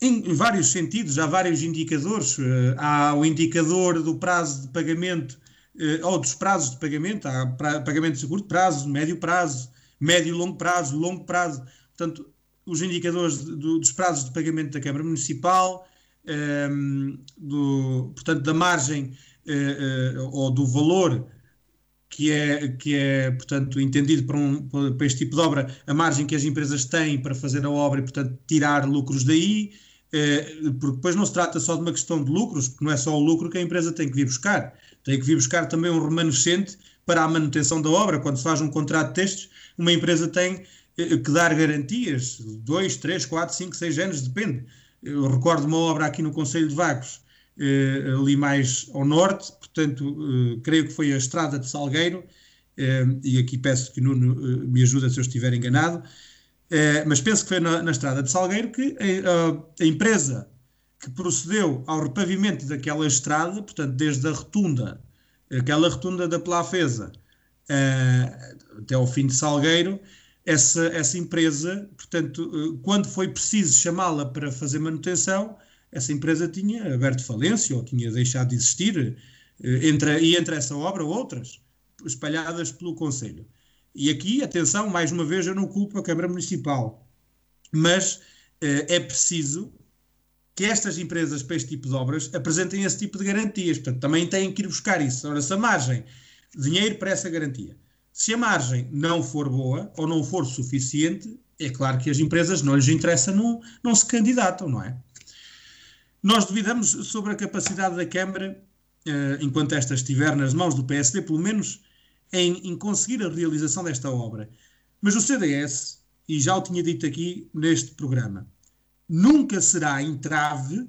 Em, vários sentidos, há vários indicadores. Uh, há o indicador do prazo de pagamento, uh, ou dos prazos de pagamento, há pagamentos de curto prazo, médio prazo, médio e longo prazo, longo prazo. Portanto, os indicadores do, dos prazos de pagamento da Câmara Municipal, do, portanto, da margem uh, uh, ou do valor que é, que é portanto, entendido para, um, para este tipo de obra, a margem que as empresas têm para fazer a obra e, portanto, tirar lucros daí, uh, porque depois não se trata só de uma questão de lucros, porque não é só o lucro que a empresa tem que vir buscar, tem que vir buscar também um remanescente para a manutenção da obra. Quando se faz um contrato de testes, uma empresa tem que dar garantias, 2, 3, 4, 5, 6 anos, depende eu recordo uma obra aqui no Conselho de Vagos, eh, ali mais ao norte, portanto, eh, creio que foi a Estrada de Salgueiro, eh, e aqui peço que Nuno eh, me ajude se eu estiver enganado, eh, mas penso que foi na, na Estrada de Salgueiro que a, a empresa que procedeu ao repavimento daquela estrada, portanto, desde a rotunda, aquela rotunda da Plafesa, eh, até ao fim de Salgueiro, essa, essa empresa, portanto, eh, quando foi preciso chamá-la para fazer manutenção, essa empresa tinha aberto falência ou tinha deixado de existir, eh, entre, e entre essa obra outras, espalhadas pelo Conselho. E aqui, atenção, mais uma vez, eu não culpo a Câmara Municipal, mas eh, é preciso que estas empresas para este tipo de obras apresentem esse tipo de garantias. Portanto, também têm que ir buscar isso. Ora, se a margem, dinheiro para essa garantia, se a margem não for boa ou não for suficiente, é claro que as empresas não lhes interessa, não, não se candidatam, não é? Nós duvidamos sobre a capacidade da Câmara, eh, enquanto esta estiver nas mãos do PSD, pelo menos, em, em conseguir a realização desta obra. Mas o CDS, e já o tinha dito aqui neste programa, nunca será entrave,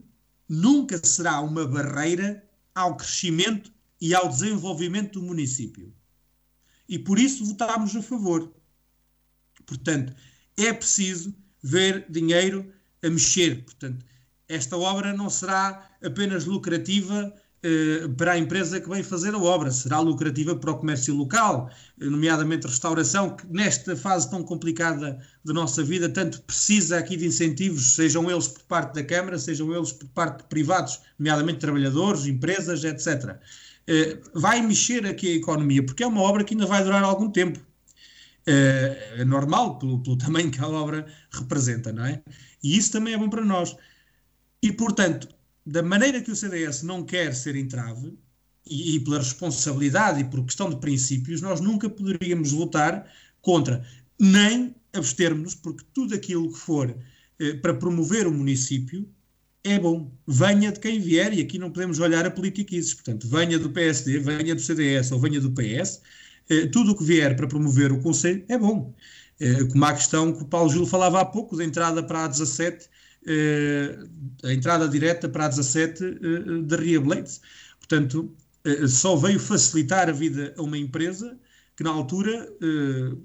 nunca será uma barreira ao crescimento e ao desenvolvimento do município e por isso votámos a favor. Portanto, é preciso ver dinheiro a mexer. Portanto, esta obra não será apenas lucrativa eh, para a empresa que vem fazer a obra, será lucrativa para o comércio local, nomeadamente restauração, que nesta fase tão complicada da nossa vida, tanto precisa aqui de incentivos, sejam eles por parte da Câmara, sejam eles por parte de privados, nomeadamente trabalhadores, empresas, etc. Eh, vai mexer aqui a economia, porque é uma obra que ainda vai durar algum tempo. Eh, é normal, pelo, pelo tamanho que a obra representa, não é? E isso também é bom para nós. E, portanto, da maneira que o CDS não quer ser entrave, e, e, pela responsabilidade e por questão de princípios, nós nunca poderíamos votar contra, nem abstermos-nos, porque tudo aquilo que for eh, para promover o município é bom. Venha de quem vier, e aqui não podemos olhar a politiquices, portanto, venha do PSD, venha do CDS ou venha do PS, eh, tudo o que vier para promover o Conselho é bom. Eh, como a questão que o Paulo Gil falava há pouco, da entrada para a 17, eh, a entrada direta para a 17 eh, da Ria Blades. Portanto, eh, só veio facilitar a vida a uma empresa que na altura eh,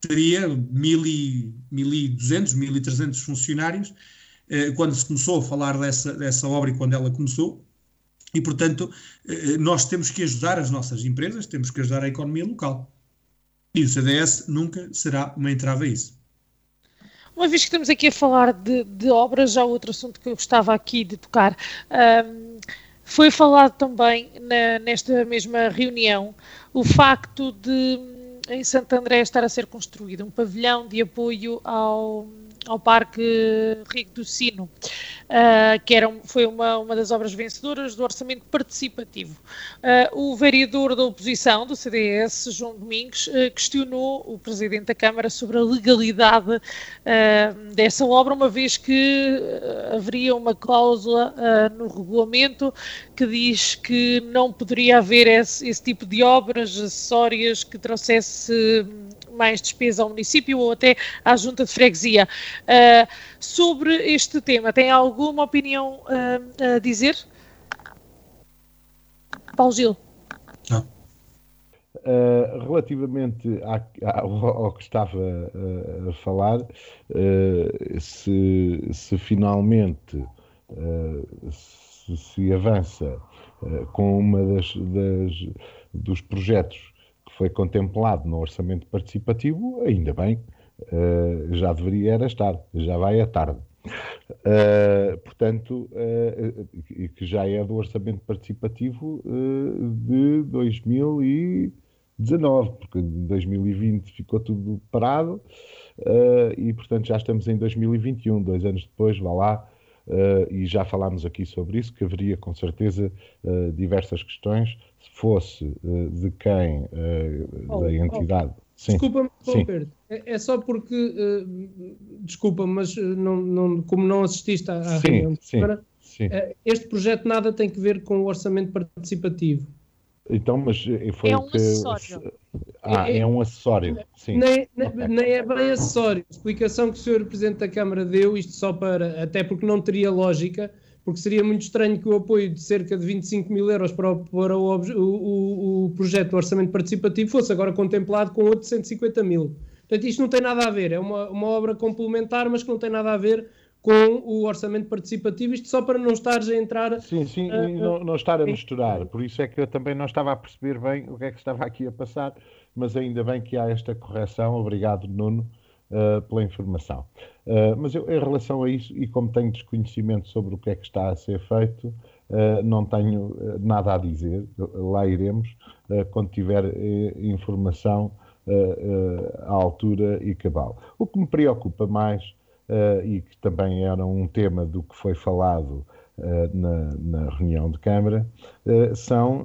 teria 1.200, 1.300 funcionários, quando se começou a falar dessa, dessa obra e quando ela começou. E, portanto, eh, nós temos que ajudar as nossas empresas, temos que ajudar a economia local. E o CDS nunca será uma entrave a isso. Uma vez que estamos aqui a falar de, de obras, já outro assunto que eu gostava aqui de tocar. Um, Foi falado também na, nesta mesma reunião o facto de em Santo André estar a ser construído um pavilhão de apoio ao ao Parque Rico do Sino, uh, que era, foi uma, uma das obras vencedoras do orçamento participativo. Uh, o vereador da oposição, do CDS, João Domingos, uh, questionou o Presidente da Câmara sobre a legalidade dessa obra, uma vez que haveria uma cláusula no regulamento que diz que não poderia haver esse, esse tipo de obras acessórias que trouxesse mais despesa ao município ou até à junta de freguesia. Uh, sobre este tema, tem alguma opinião uh, a dizer? Paulo Gil. Não. Uh, relativamente à, ao, que estava uh, a falar, se, se, finalmente se, se, avança com uma das, das, dos projetos foi contemplado no orçamento participativo, ainda bem, uh, já deveria era estar, já vai à tarde. Uh, portanto, uh, que já é do orçamento participativo de 2019, porque em 2020 ficou tudo parado e, portanto, já estamos em 2021, dois anos depois, vá lá, Uh, e já falámos aqui sobre isso, que haveria com certeza uh, diversas questões, fosse uh, de quem, oh, da entidade. Oh. Desculpa-me, é, é só porque, desculpa, mas não, não, como não assististe à, à sim, reunião, sim, sim. este projeto nada tem que ver com o orçamento participativo. Então, mas foi é um que... acessório. Ah, é, é, um acessório. Sim. Nem, okay. nem é bem acessório. A explicação que o Sr. Presidente da Câmara deu, isto só para. Até porque não teria lógica, porque seria muito estranho que o apoio de cerca de 25 mil euros para o, para o, o, o projeto do orçamento participativo fosse agora contemplado com outro de 150 mil. Portanto, isto não tem nada a ver. É uma, uma obra complementar, mas que não tem nada a ver com o orçamento participativo, isto só para não estares a entrar. Sim, sim, uh, e não, não estar a misturar. Por isso é que eu também não estava a perceber bem o que é que estava aqui a passar mas ainda bem que há esta correção. Obrigado, Nuno, uh, pela informação. Uh, mas eu, em relação a isso, e como tenho desconhecimento sobre o que é que está a ser feito, uh, não tenho nada a dizer. Lá iremos quando tiver informação à altura e cabal. O que me preocupa mais, e que também era um tema do que foi falado na, na, reunião de Câmara, são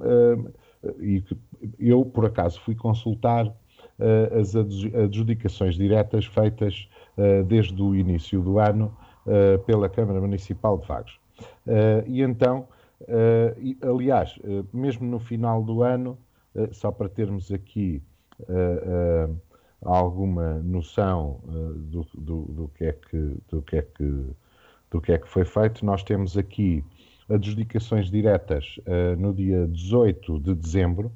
e que eu, por acaso, fui consultar as adjudicações diretas feitas uh, desde o início do ano uh, pela Câmara Municipal de Vagos. e então, aliás, mesmo no final do ano, só para termos aqui alguma noção do, do, do, que é que, do, que é que, do que é que foi feito, nós temos aqui adjudicações diretas no dia 18 de dezembro,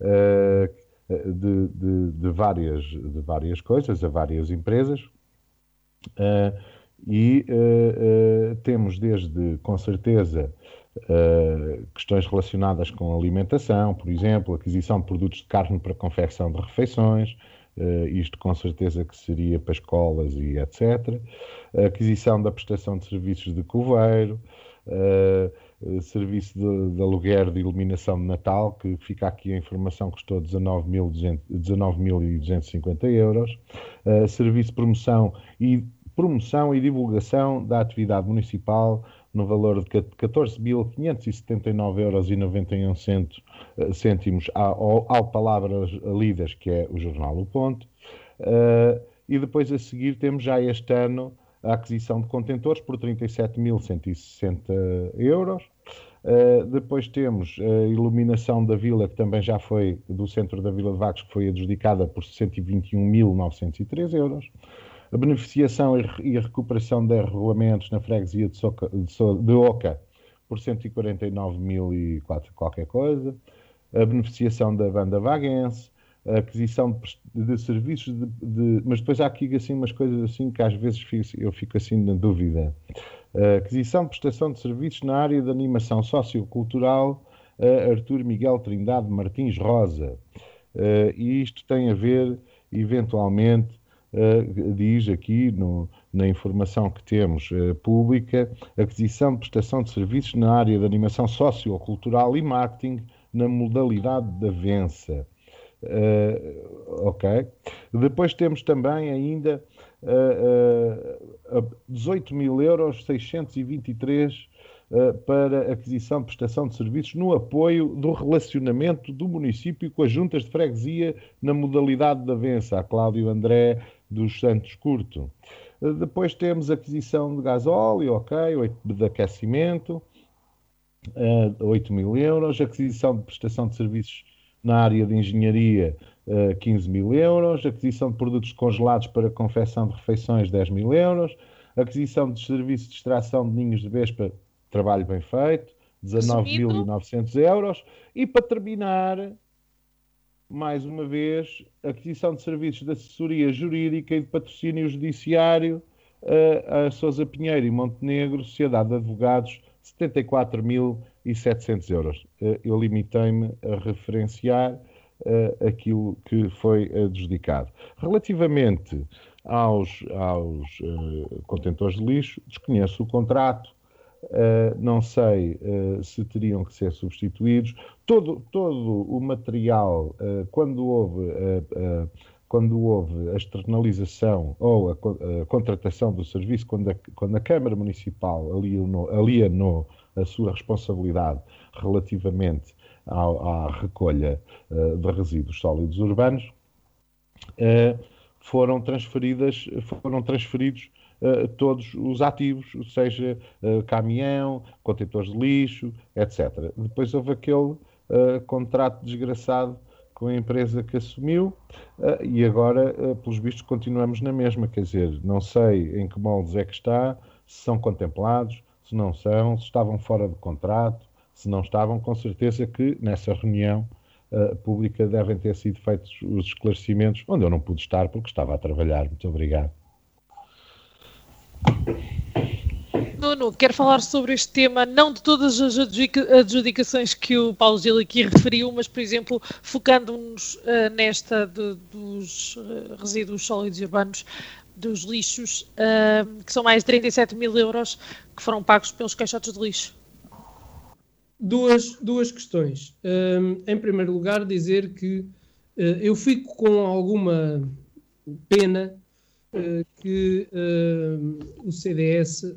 eh, de, de, de, várias, de várias coisas, a várias empresas. Uh, e uh, uh, temos desde, com certeza, questões relacionadas com alimentação, por exemplo, aquisição de produtos de carne para confecção de refeições, isto com certeza que seria para escolas e etc. aquisição da prestação de serviços de coveiro, eh, serviço de, de, aluguer de iluminação de Natal, que fica aqui a informação que custou 19.250 euros, uh, serviço de promoção e, promoção e divulgação da atividade municipal no valor de 14.579 euros 91 eh, ao, ao Palavras Lidas, que é o jornal O Ponto. Uh, e depois a seguir temos já este ano a aquisição de contentores por 37.160 euros. Uh, depois temos a iluminação da vila, que também já foi do centro da Vila de Vagos, que foi adjudicada por 121.903 euros. A beneficiação e a recuperação de regulamentos na freguesia de, Soca, de, so, de Oca por 149 mil e qualquer coisa. A beneficiação da banda vaguense, a aquisição de, serviços, de, de, mas depois há aqui assim umas coisas assim que às vezes fico, eu fico assim na dúvida. A aquisição de prestação de serviços na área de animação sociocultural a Artur Miguel Trindade Martins Rosa. Uh, e isto tem a ver, eventualmente, uh, diz aqui no, na informação que temos uh, pública, aquisição de prestação de serviços na área de animação sociocultural e marketing na modalidade da Vença. Uh, ok. Depois temos também ainda uh, uh, 18 mil euros 623 para aquisição de prestação de serviços no apoio do relacionamento do município com as juntas de freguesia na modalidade da Vença, a Cláudio André dos Santos Curto. Depois temos aquisição de gasóleo, ok, de aquecimento, 8 mil euros, aquisição de prestação de serviços na área de engenharia, 15 mil euros, aquisição de produtos congelados para confecção de refeições, 10 mil euros, aquisição de serviços de extração de ninhos de vespa, trabalho bem feito, 19.900 euros, e para terminar, mais uma vez, aquisição de serviços de assessoria jurídica e de patrocínio judiciário a Sousa Pinheiro e Montenegro, Sociedade de Advogados, 74.700 euros. Eu limitei-me a referenciar uh, aquilo que foi adjudicado. Relativamente aos, aos uh, contentores de lixo, desconheço o contrato, uh, não sei se teriam que ser substituídos. Todo, todo o material, quando houve quando houve a externalização ou a, a, contratação do serviço, quando a, quando a Câmara Municipal alienou, alienou a sua responsabilidade relativamente à, à recolha uh, de resíduos sólidos urbanos, uh, foram transferidas, foram transferidos uh, todos os ativos, seja caminhão, contentores de lixo, etc. Depois houve aquele contrato desgraçado com a empresa que assumiu e agora, pelos vistos, continuamos na mesma. Quer dizer, não sei em que moldes é que está, se são contemplados, se não são, se estavam fora de contrato, se não estavam, com certeza que nessa reunião uh, pública devem ter sido feitos os esclarecimentos, onde eu não pude estar porque estava a trabalhar. Muito obrigado. Nuno, quero falar sobre este tema, não de todas as adjudicações que o Paulo Gil aqui referiu, mas, por exemplo, focando-nos uh, nesta de, dos uh, resíduos sólidos urbanos, dos lixos, uh, que são mais de 37 mil euros que foram pagos pelos caixotes de lixo duas, duas questões. Um, em primeiro lugar, dizer que uh, eu fico com alguma pena uh, que o CDS,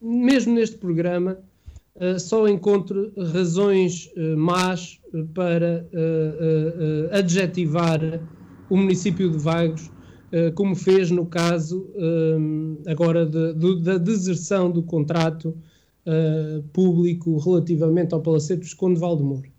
mesmo neste programa, só encontre razões más para adjetivar o município de Vagos, como fez no caso agora de, de, da deserção do contrato uh, público relativamente ao Palacete Visconde Valdemoro.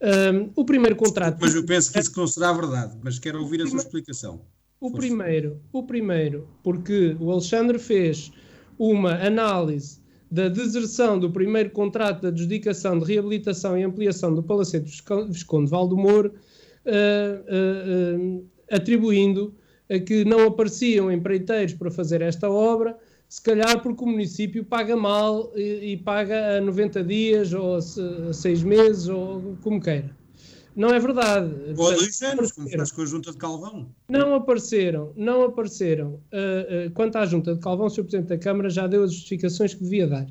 Um, o primeiro contrato. Mas eu penso que isso não será verdade, mas quero ouvir a sua explicação. O primeiro, o primeiro, porque o Alexandre fez uma análise da deserção do primeiro contrato de adjudicação de reabilitação e ampliação do Palacete Visconde Valdemoro, uh, uh, uh, atribuindo que não apareciam empreiteiros para fazer esta obra se calhar porque o município paga mal e, e paga a 90 dias ou a 6 meses ou como queira. Não é verdade. Ou a dois anos, como faz com a Junta de Calvão. Não apareceram, não apareceram. Uh, uh, quanto à Junta de Calvão, o Sr. Presidente da Câmara já deu as justificações que devia dar.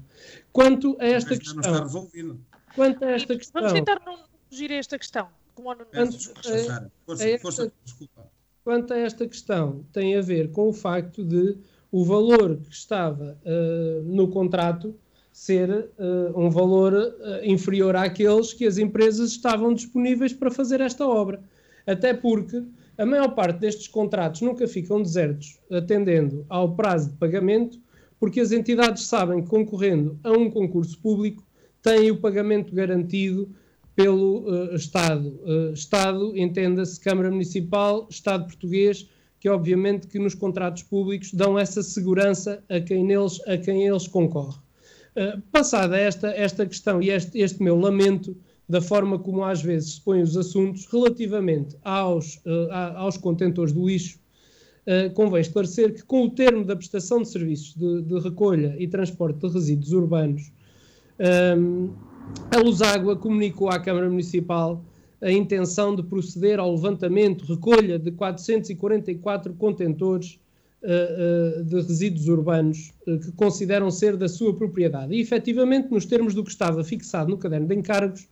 Quanto a esta Mas questão. Não está Quanto a esta questão. Vamos tentar não fugir a esta questão. Como não... Quanto, a, força, a esta, força, desculpa. Quanto a esta questão, tem a ver com o facto de o valor que estava uh, no contrato ser uh, um valor uh, inferior àqueles que as empresas estavam disponíveis para fazer esta obra. Até porque a maior parte destes contratos nunca ficam desertos, atendendo ao prazo de pagamento, porque as entidades sabem que concorrendo a um concurso público têm o pagamento garantido pelo uh, Estado. Uh, Estado, entenda-se Câmara Municipal, Estado Português que obviamente que nos contratos públicos dão essa segurança a quem neles, a quem eles concorrem. Uh, passada esta, esta questão e este, este meu lamento da forma como às vezes se põem os assuntos relativamente aos, aos contentores do lixo, convém esclarecer que com o termo da prestação de serviços de, de recolha e transporte de resíduos urbanos, um, a Luságua comunicou à Câmara Municipal a intenção de proceder ao levantamento, recolha de 444 contentores uh, uh, de resíduos urbanos uh, que consideram ser da sua propriedade. E, efetivamente, nos termos do que estava fixado no caderno de encargos,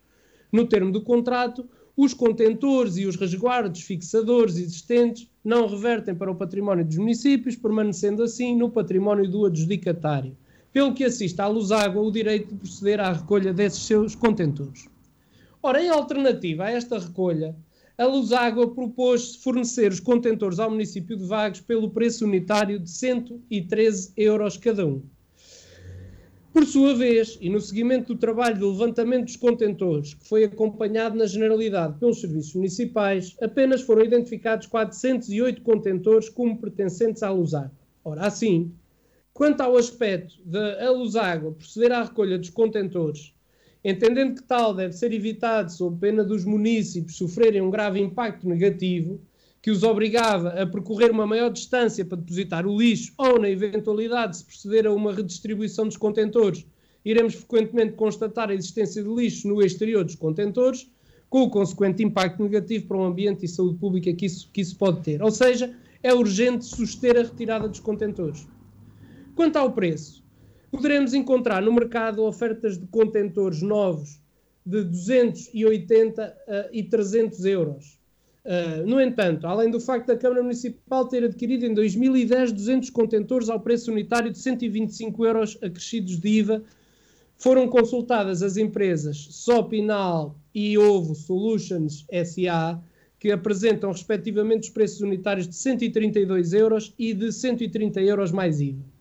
no termo do contrato, os contentores e os resguardos fixadores existentes não revertem para o património dos municípios, permanecendo assim no património do adjudicatário, pelo que assiste à Luságua o direito de proceder à recolha desses seus contentores. Ora, em alternativa a esta recolha, a Luságua propôs fornecer os contentores ao município de Vagos pelo preço unitário de 113 euros cada um. Por sua vez, e no seguimento do trabalho de levantamento dos contentores, que foi acompanhado na generalidade pelos serviços municipais, apenas foram identificados 408 contentores como pertencentes à Luságua. Ora, assim, quanto ao aspecto da Luságua proceder à recolha dos contentores entendendo que tal deve ser evitado sob pena dos municípios sofrerem um grave impacto negativo, que os obrigava a percorrer uma maior distância para depositar o lixo, ou na eventualidade de se proceder a uma redistribuição dos contentores, iremos frequentemente constatar a existência de lixo no exterior dos contentores, com o consequente impacto negativo para o ambiente e saúde pública que isso, que isso pode ter. Ou seja, é urgente suster a retirada dos contentores. Quanto ao preço, poderemos encontrar no mercado ofertas de contentores novos de 280 uh, e 300 euros. Uh, no entanto, além do facto da Câmara Municipal ter adquirido em 2010 200 contentores ao preço unitário de 125 euros acrescidos de IVA, foram consultadas as empresas Sopinal e Ovo Solutions SA, que apresentam respectivamente os preços unitários de 132 euros e de 130 euros mais IVA.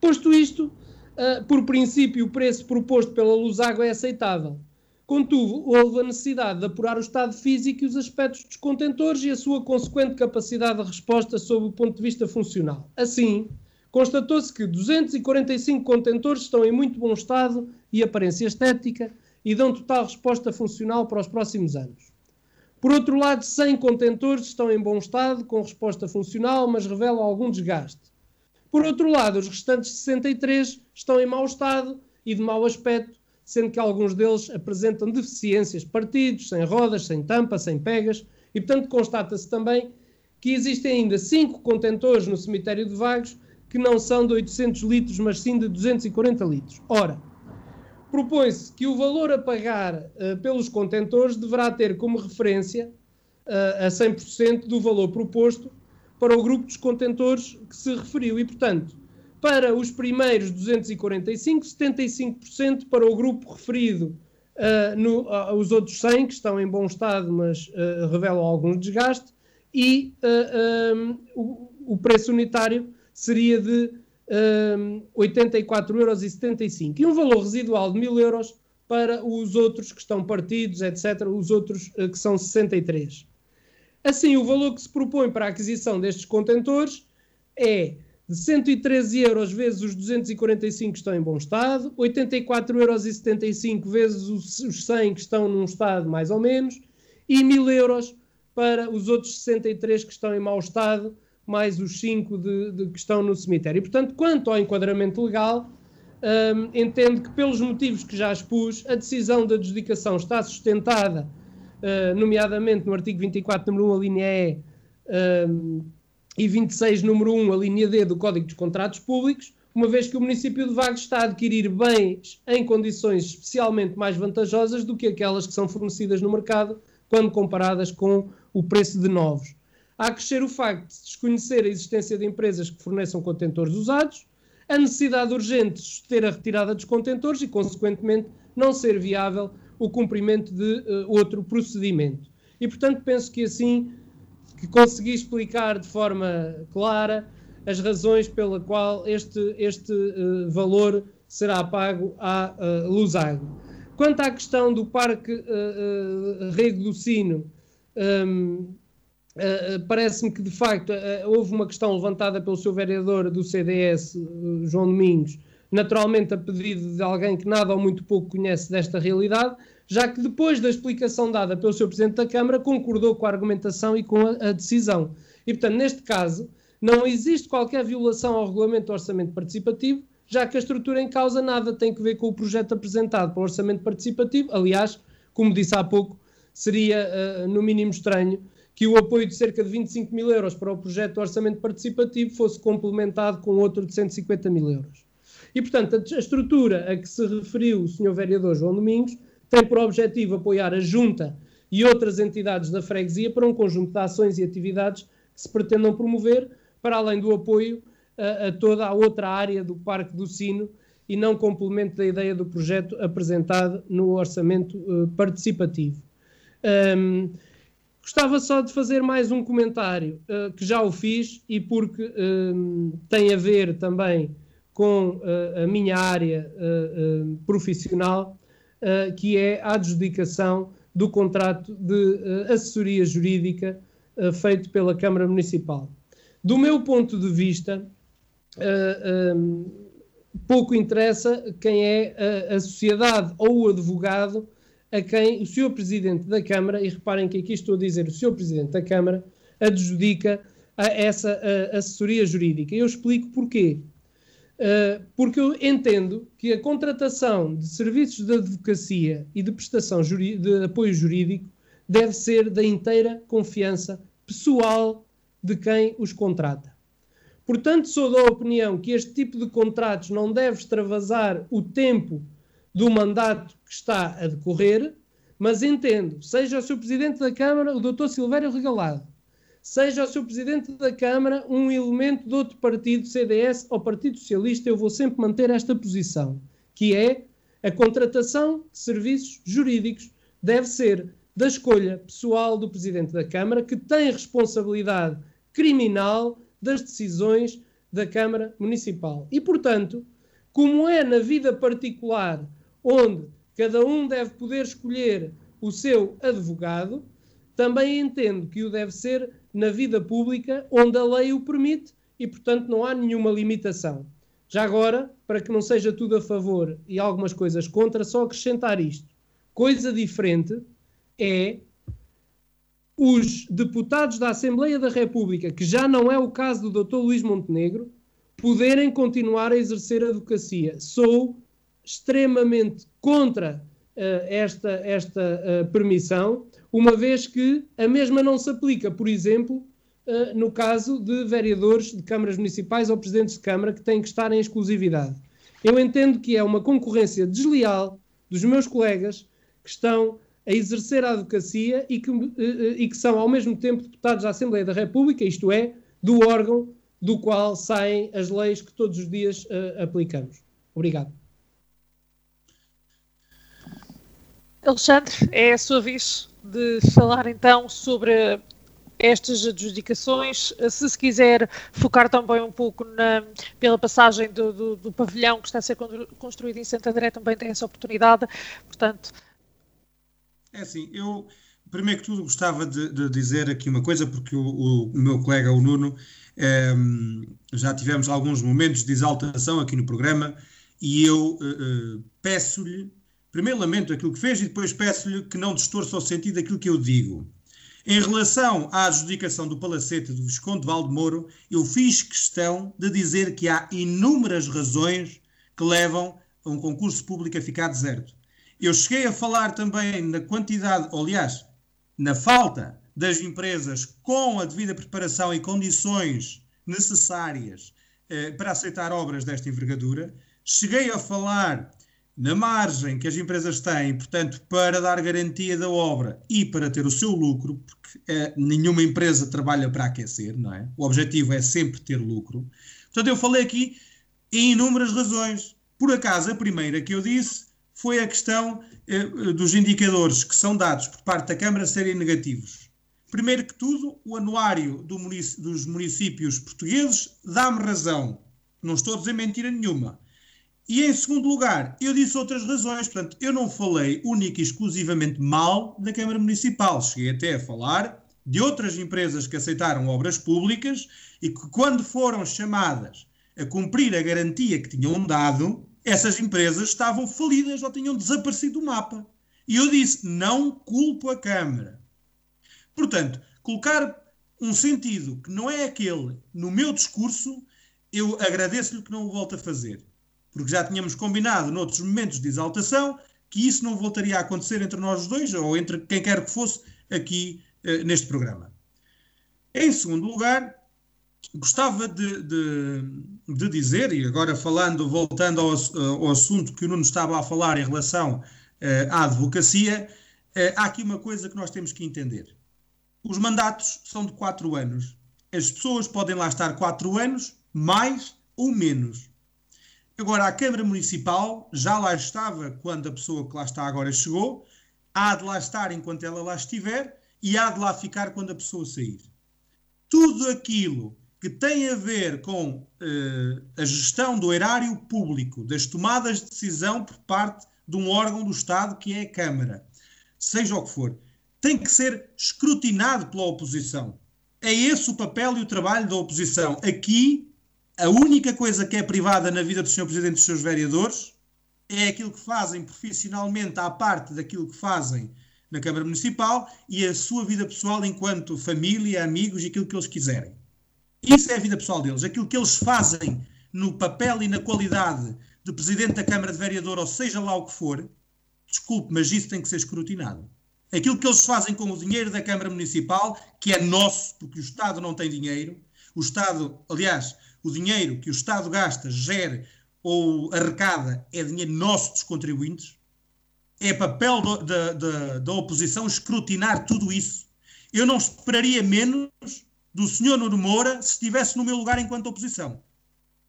Posto isto, uh, por princípio, o preço proposto pela Luságua é aceitável. Contudo, houve a necessidade de apurar o estado físico e os aspectos dos contentores e a sua consequente capacidade de resposta sob o ponto de vista funcional. Assim, constatou-se que 245 contentores estão em muito bom estado e aparência estética e dão total resposta funcional para os próximos anos. Por outro lado, 100 contentores estão em bom estado, com resposta funcional, mas revelam algum desgaste. Por outro lado, os restantes 63 estão em mau estado e de mau aspecto, sendo que alguns deles apresentam deficiências, partidos, sem rodas, sem tampa, sem pegas, e portanto constata-se também que existem ainda 5 contentores no cemitério de Vagos que não são de 800 litros, mas sim de 240 litros. Ora, propõe-se que o valor a pagar uh, pelos contentores deverá ter como referência uh, a 100% do valor proposto para o grupo dos contentores que se referiu. E, portanto, para os primeiros 245, 75% para o grupo referido. Uh, no, uh, os outros 100 que estão em bom estado, mas uh, revelam algum desgaste, e um, o, o, preço unitário seria de um, 84,75€ e um valor residual de 1000 euros para os outros que estão partidos, etc., os outros que são 63. Assim, o valor que se propõe para a aquisição destes contentores é de 113 euros vezes os 245 que estão em bom estado, 84,75 euros vezes os 100 que estão num estado mais ou menos, e 1000 euros para os outros 63 que estão em mau estado, mais os 5 de, de que estão no cemitério. E, portanto, quanto ao enquadramento legal, um, entendo que, pelos motivos que já expus, a decisão da adjudicação está sustentada uh, nomeadamente no artigo 24, número 1, a linha E, um, e 26, número 1, a linha D do Código dos Contratos Públicos, uma vez que o município de Vagos está a adquirir bens em condições especialmente mais vantajosas do que aquelas que são fornecidas no mercado quando comparadas com o preço de novos. Há a crescer o facto de desconhecer a existência de empresas que forneçam contentores usados, a necessidade urgente de suster a retirada dos contentores e, consequentemente, não ser viável o cumprimento de uh, outro procedimento. E, portanto, penso que assim que consegui explicar de forma clara as razões pela qual este, este uh, valor será pago à uh, Lusago. Quanto à questão do Parque uh, Rego do Sino, um, parece-me que de facto houve uma questão levantada pelo seu vereador do CDS, João Domingos, naturalmente a pedido de alguém que nada ou muito pouco conhece desta realidade, já que depois da explicação dada pelo Sr. Presidente da Câmara, concordou com a argumentação e com a, a decisão. E, portanto, neste caso, não existe qualquer violação ao regulamento do orçamento participativo, já que a estrutura em causa nada tem a ver com o projeto apresentado para o orçamento participativo. Aliás, como disse há pouco, seria, uh, no mínimo, estranho que o apoio de cerca de 25 mil euros para o projeto do orçamento participativo fosse complementado com outro de 150 mil euros. E, portanto, a estrutura a que se referiu o Sr. Vereador João Domingos tem por objetivo apoiar a Junta e outras entidades da freguesia para um conjunto de ações e atividades que se pretendam promover, para além do apoio a, a toda a outra área do Parque do Sino e não complemento da ideia do projeto apresentado no orçamento uh, participativo. Um, gostava só de fazer mais um comentário, uh, que já o fiz e porque um, tem a ver também com uh, a minha área profissional, que é a adjudicação do contrato de assessoria jurídica feito pela Câmara Municipal. Do meu ponto de vista, pouco interessa quem é a, a sociedade ou o advogado a quem o Sr. Presidente da Câmara, e reparem que aqui estou a dizer o Sr. Presidente da Câmara, adjudica a essa a assessoria jurídica. Eu explico porquê. Uh, porque eu entendo que a contratação de serviços de advocacia e de prestação de apoio jurídico deve ser da inteira confiança pessoal de quem os contrata. Portanto, sou da opinião que este tipo de contratos não deve extravasar o tempo do mandato que está a decorrer, mas entendo, seja o Sr. Presidente da Câmara, o Dr. Silvério Regalado, seja o Sr. Presidente da Câmara um elemento de outro partido, CDS ou Partido Socialista, eu vou sempre manter esta posição, que é a contratação de serviços jurídicos deve ser da escolha pessoal do Presidente da Câmara, que tem responsabilidade criminal das decisões da Câmara Municipal. E, portanto, como é na vida particular, onde cada um deve poder escolher o seu advogado, também entendo que o deve ser na vida pública, onde a lei o permite e, portanto, não há nenhuma limitação. Já agora, para que não seja tudo a favor e algumas coisas contra, só acrescentar isto. Coisa diferente é os deputados da Assembleia da República, que já não é o caso do Dr. Luís Montenegro, poderem continuar a exercer a advocacia. Sou extremamente contra esta, esta uh, permissão, uma vez que a mesma não se aplica, por exemplo, uh, no caso de vereadores de câmaras municipais ou presidentes de Câmara que têm que estar em exclusividade. Eu entendo que é uma concorrência desleal dos meus colegas que estão a exercer a advocacia e que, eh, eh, e que são, ao mesmo tempo, deputados da Assembleia da República, isto é, do órgão do qual saem as leis que todos os dias uh, aplicamos. Obrigado. Alexandre, é a sua vez de falar então sobre estas adjudicações. Se se quiser focar também um pouco na, pela passagem do, do, do, pavilhão que está a ser construído em Santo André, também tem essa oportunidade. Portanto, é assim, eu primeiro que tudo gostava de, de dizer aqui uma coisa, porque o, o, meu colega, o Nuno, é, já tivemos alguns momentos de exaltação aqui no programa e eu uh, peço-lhe, primeiro lamento aquilo que fez e depois peço-lhe que não distorça o sentido daquilo que eu digo. Em relação à adjudicação do palacete do Visconde Valdemoro, eu fiz questão de dizer que há inúmeras razões que levam a um concurso público a ficar deserto. Eu cheguei a falar também na quantidade, aliás, na falta das empresas com a devida preparação e condições necessárias eh, para aceitar obras desta envergadura. Cheguei a falar na margem que as empresas têm, portanto, para dar garantia da obra e para ter o seu lucro, porque eh, nenhuma empresa trabalha para aquecer, não é? O objetivo é sempre ter lucro. Portanto, eu falei aqui em inúmeras razões. Por acaso, a primeira que eu disse foi a questão eh, dos indicadores que são dados por parte da Câmara serem negativos. Primeiro que tudo, o anuário do munic dos municípios portugueses dá-me razão. Não estou a dizer mentira nenhuma. E em segundo lugar, eu disse outras razões. Portanto, eu não falei única e exclusivamente mal da Câmara Municipal. Cheguei até a falar de outras empresas que aceitaram obras públicas e que, quando foram chamadas a cumprir a garantia que tinham dado, essas empresas estavam falidas ou tinham desaparecido do mapa. E eu disse: não culpo a Câmara. Portanto, colocar um sentido que não é aquele no meu discurso, eu agradeço-lhe que não o volte a fazer. Porque já tínhamos combinado, noutros momentos de exaltação, que isso não voltaria a acontecer entre nós dois ou entre quem quer que fosse aqui uh, neste programa. Em segundo lugar, gostava de, de, de, dizer, e agora falando, voltando ao, ao, assunto que o Nuno estava a falar em relação uh, à advocacia, uh, há aqui uma coisa que nós temos que entender. Os mandatos são de quatro anos. As pessoas podem lá estar quatro anos, mais ou menos. Agora, a Câmara Municipal já lá estava quando a pessoa que lá está agora chegou, há de lá estar enquanto ela lá estiver e há de lá ficar quando a pessoa sair. Tudo aquilo que tem a ver com uh, a gestão do erário público, das tomadas de decisão por parte de um órgão do Estado que é a Câmara, seja o que for, tem que ser escrutinado pela oposição. É esse o papel e o trabalho da oposição. Aqui, a única coisa que é privada na vida do Sr. Presidente e dos seus vereadores é aquilo que fazem profissionalmente à parte daquilo que fazem na Câmara Municipal e a sua vida pessoal enquanto família, amigos e aquilo que eles quiserem. Isso é a vida pessoal deles. Aquilo que eles fazem no papel e na qualidade de presidente da Câmara de Vereador, ou seja lá o que for, desculpe, mas isso tem que ser escrutinado. Aquilo que eles fazem com o dinheiro da Câmara Municipal, que é nosso, porque o Estado não tem dinheiro, o Estado, aliás, o dinheiro que o Estado gasta, gere ou arrecada é dinheiro nosso dos contribuintes, é papel do, da, da, da oposição escrutinar tudo isso. Eu não esperaria menos do senhor Nuno Moura se estivesse no meu lugar enquanto oposição.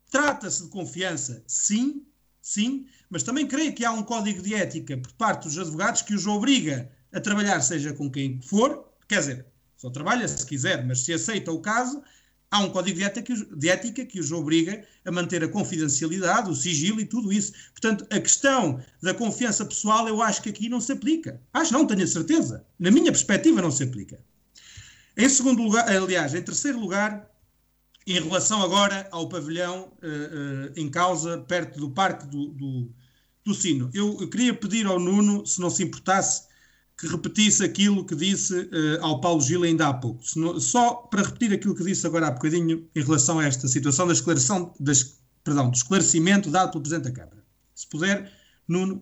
Trata-se de confiança, sim, sim, mas também creio que há um código de ética por parte dos advogados que os obriga a trabalhar, seja com quem for, quer dizer, só trabalha se quiser, mas se aceita o caso, há um código de ética, de ética, que os obriga a manter a confidencialidade, o sigilo e tudo isso. Portanto, a questão da confiança pessoal eu acho que aqui não se aplica. Acho não, tenho a certeza. Na minha perspectiva, não se aplica. Em segundo lugar, aliás, em terceiro lugar, em relação agora ao pavilhão uh, uh, em causa, perto do Parque do, do, do Sino, eu, eu, queria pedir ao Nuno, se não se importasse, que repetisse aquilo que disse uh, ao Paulo Gil ainda há pouco. Não, só para repetir aquilo que disse agora há bocadinho em relação a esta situação da esclareção, das, perdão, do esclarecimento dado pelo Presidente da Câmara. Se puder, Nuno,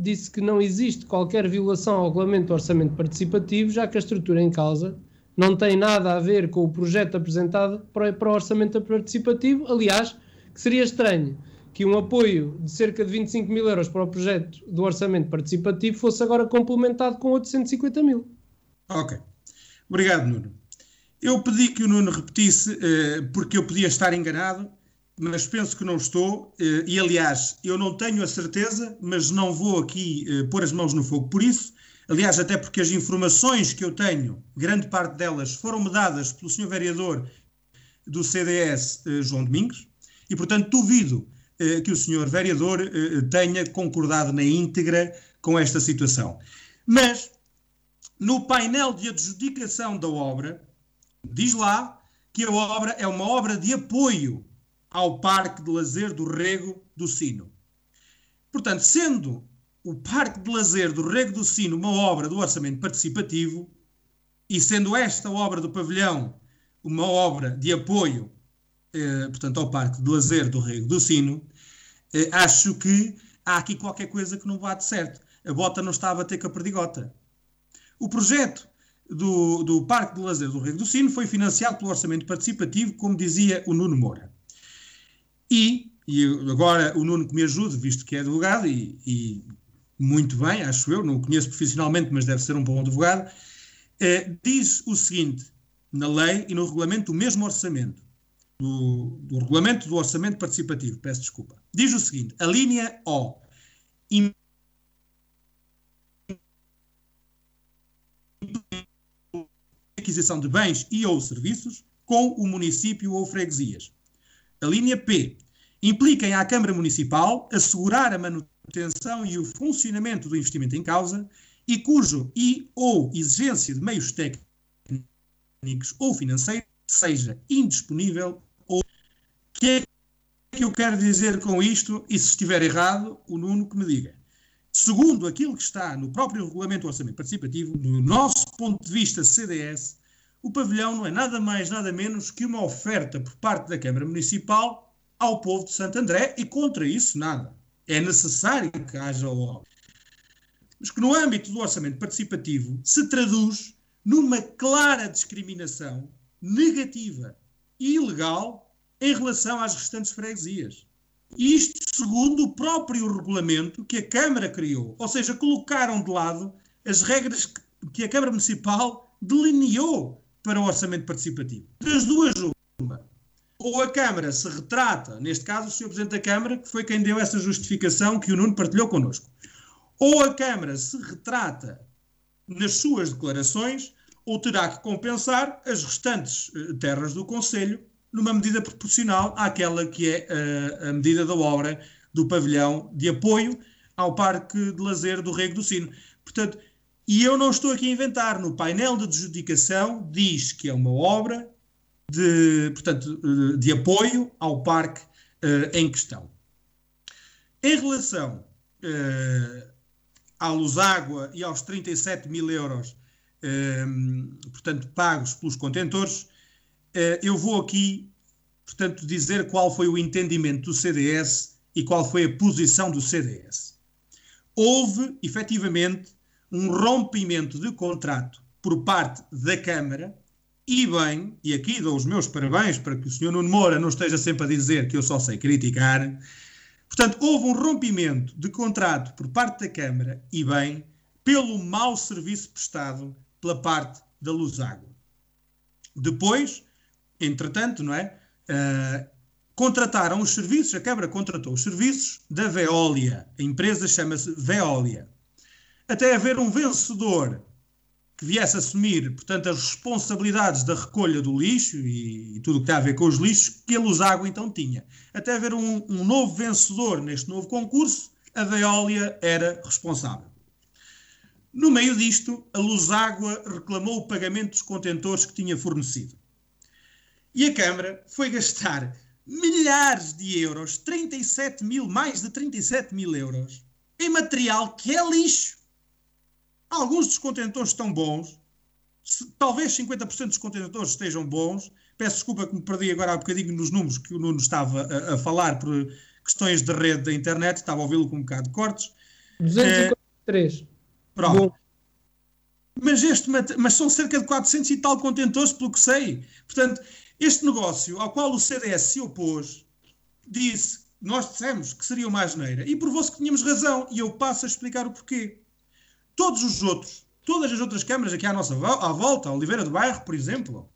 disse que não existe qualquer violação ao regulamento do orçamento participativo, já que a estrutura em causa não tem nada a ver com o projeto apresentado para, para o orçamento participativo. Aliás, que seria estranho que um apoio de cerca de 25 mil euros para o projeto do orçamento participativo fosse agora complementado com 850 mil. Ok. Obrigado, Nuno. Eu pedi que o Nuno repetisse, eh, porque eu podia estar enganado, mas penso que não estou, eh, e aliás, eu não tenho a certeza, mas não vou aqui eh, pôr as mãos no fogo por isso. Aliás, até porque as informações que eu tenho, grande parte delas, foram-me dadas pelo Sr. Vereador do CDS, João Domingos, e portanto duvido que o Sr. Vereador tenha concordado na íntegra com esta situação. Mas, no painel de adjudicação da obra, diz lá que a obra é uma obra de apoio ao Parque de Lazer do Rego do Sino. Portanto, sendo o Parque de Lazer do Rego do Sino uma obra do orçamento participativo, e sendo esta obra do pavilhão uma obra de apoio, eh, portanto, ao Parque de Lazer do Rego do Sino, eh, acho que há aqui qualquer coisa que não bate certo. A bota não está a bater com a perdigota. O projeto do, do Parque de Lazer do Rego do Sino foi financiado pelo orçamento participativo, como dizia o Nuno Moura. E, e agora o Nuno que me ajude, visto que é advogado, e, e muito bem, acho eu, não o conheço profissionalmente, mas deve ser um bom advogado, eh, diz o seguinte, na lei e no regulamento do mesmo orçamento, do, do, regulamento do orçamento participativo, peço desculpa, diz o seguinte, a linha O, aquisição de bens e ou serviços com o município ou freguesias. A linha P impliquem à Câmara Municipal assegurar a manutenção e o funcionamento do investimento em causa e cujo e ou exigência de meios técnicos ou financeiros seja indisponível que é que eu quero dizer com isto e se estiver errado, o Nuno que me diga. Segundo aquilo que está no próprio regulamento do orçamento participativo, no nosso ponto de vista CDS, o pavilhão não é nada mais, nada menos que uma oferta por parte da Câmara Municipal ao povo de Santo André e contra isso nada. É necessário que haja o mas que no âmbito do orçamento participativo se traduz numa clara discriminação negativa e ilegal em relação às restantes freguesias. Isto segundo o próprio regulamento que a Câmara criou, ou seja, colocaram de lado as regras que a Câmara Municipal delineou para o orçamento participativo. Das duas, uma. Ou a Câmara se retrata, neste caso o Sr. Presidente da Câmara, que foi quem deu essa justificação que o Nuno partilhou connosco. Ou a Câmara se retrata nas suas declarações, ou terá que compensar as restantes eh, terras do Conselho numa medida proporcional àquela que é a, eh, a medida da obra do pavilhão de apoio ao Parque de Lazer do Rego do Sino. Portanto, e eu não estou aqui a inventar, no painel de adjudicação diz que é uma obra de, portanto, eh, de apoio ao parque uh, em questão. Em relação uh, à Luságua e aos 37 mil euros, uh, portanto, pagos pelos contentores, eu vou aqui, portanto, dizer qual foi o entendimento do CDS e qual foi a posição do CDS. Houve, efetivamente, um rompimento de contrato por parte da Câmara e bem, e aqui dou os meus parabéns para que o Sr. Nuno Moura não esteja sempre a dizer que eu só sei criticar. Portanto, houve um rompimento de contrato por parte da Câmara e bem, pelo mau serviço prestado pela parte da Luságua. Depois, entretanto, não é? Uh, contrataram os serviços, a Câmara contratou os serviços da Veolia. A empresa chama-se Veolia. Até haver um vencedor que viesse assumir, portanto, as responsabilidades da recolha do lixo e, e tudo o que tem a ver com os lixos que a Luságua então tinha. Até haver um, um novo vencedor neste novo concurso, a Veolia era responsável. No meio disto, a Luságua reclamou o pagamento dos contentores que tinha fornecido. E a Câmara foi gastar milhares de euros, 37 mil, mais de 37 mil euros, em material que é lixo Alguns dos contentores estão bons, talvez 50% dos contentores estejam bons. Peço desculpa que me perdi agora há bocadinho nos números que o Nuno estava a, a falar por questões de rede da internet, estava a ouvi-lo com um bocado de cortes. 243. É, pronto. Bom. Mas, este, mas são cerca de 400 e tal contentores, pelo que sei. Portanto, este negócio ao qual o CDS se opôs, disse, nós dissemos que seria uma asneira, e provou-se que tínhamos razão, e eu passo a explicar o porquê. Todos os outros, todas as outras câmaras aqui à nossa à volta, Oliveira do Bairro, por exemplo,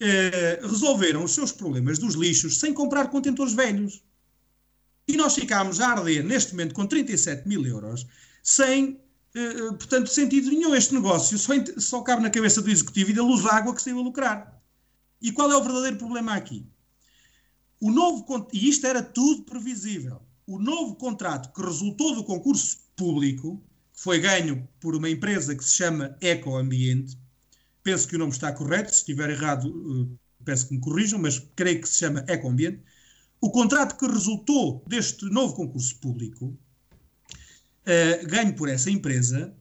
eh, resolveram os seus problemas dos lixos sem comprar contentores velhos. E nós ficámos a arder neste momento com 37 mil euros, sem, eh, eh, portanto, sentido nenhum. Este negócio só, só cabe na cabeça do executivo e da luz água que saiu a lucrar. E qual é o verdadeiro problema aqui? O novo, e isto era tudo previsível. O novo contrato que resultou do concurso público foi ganho por uma empresa que se chama Ecoambiente. Penso que o nome está correto, se estiver errado, eh, peço que me corrijam, mas creio que se chama Ecoambiente. O contrato que resultou deste novo concurso público, uh, ganho por essa empresa,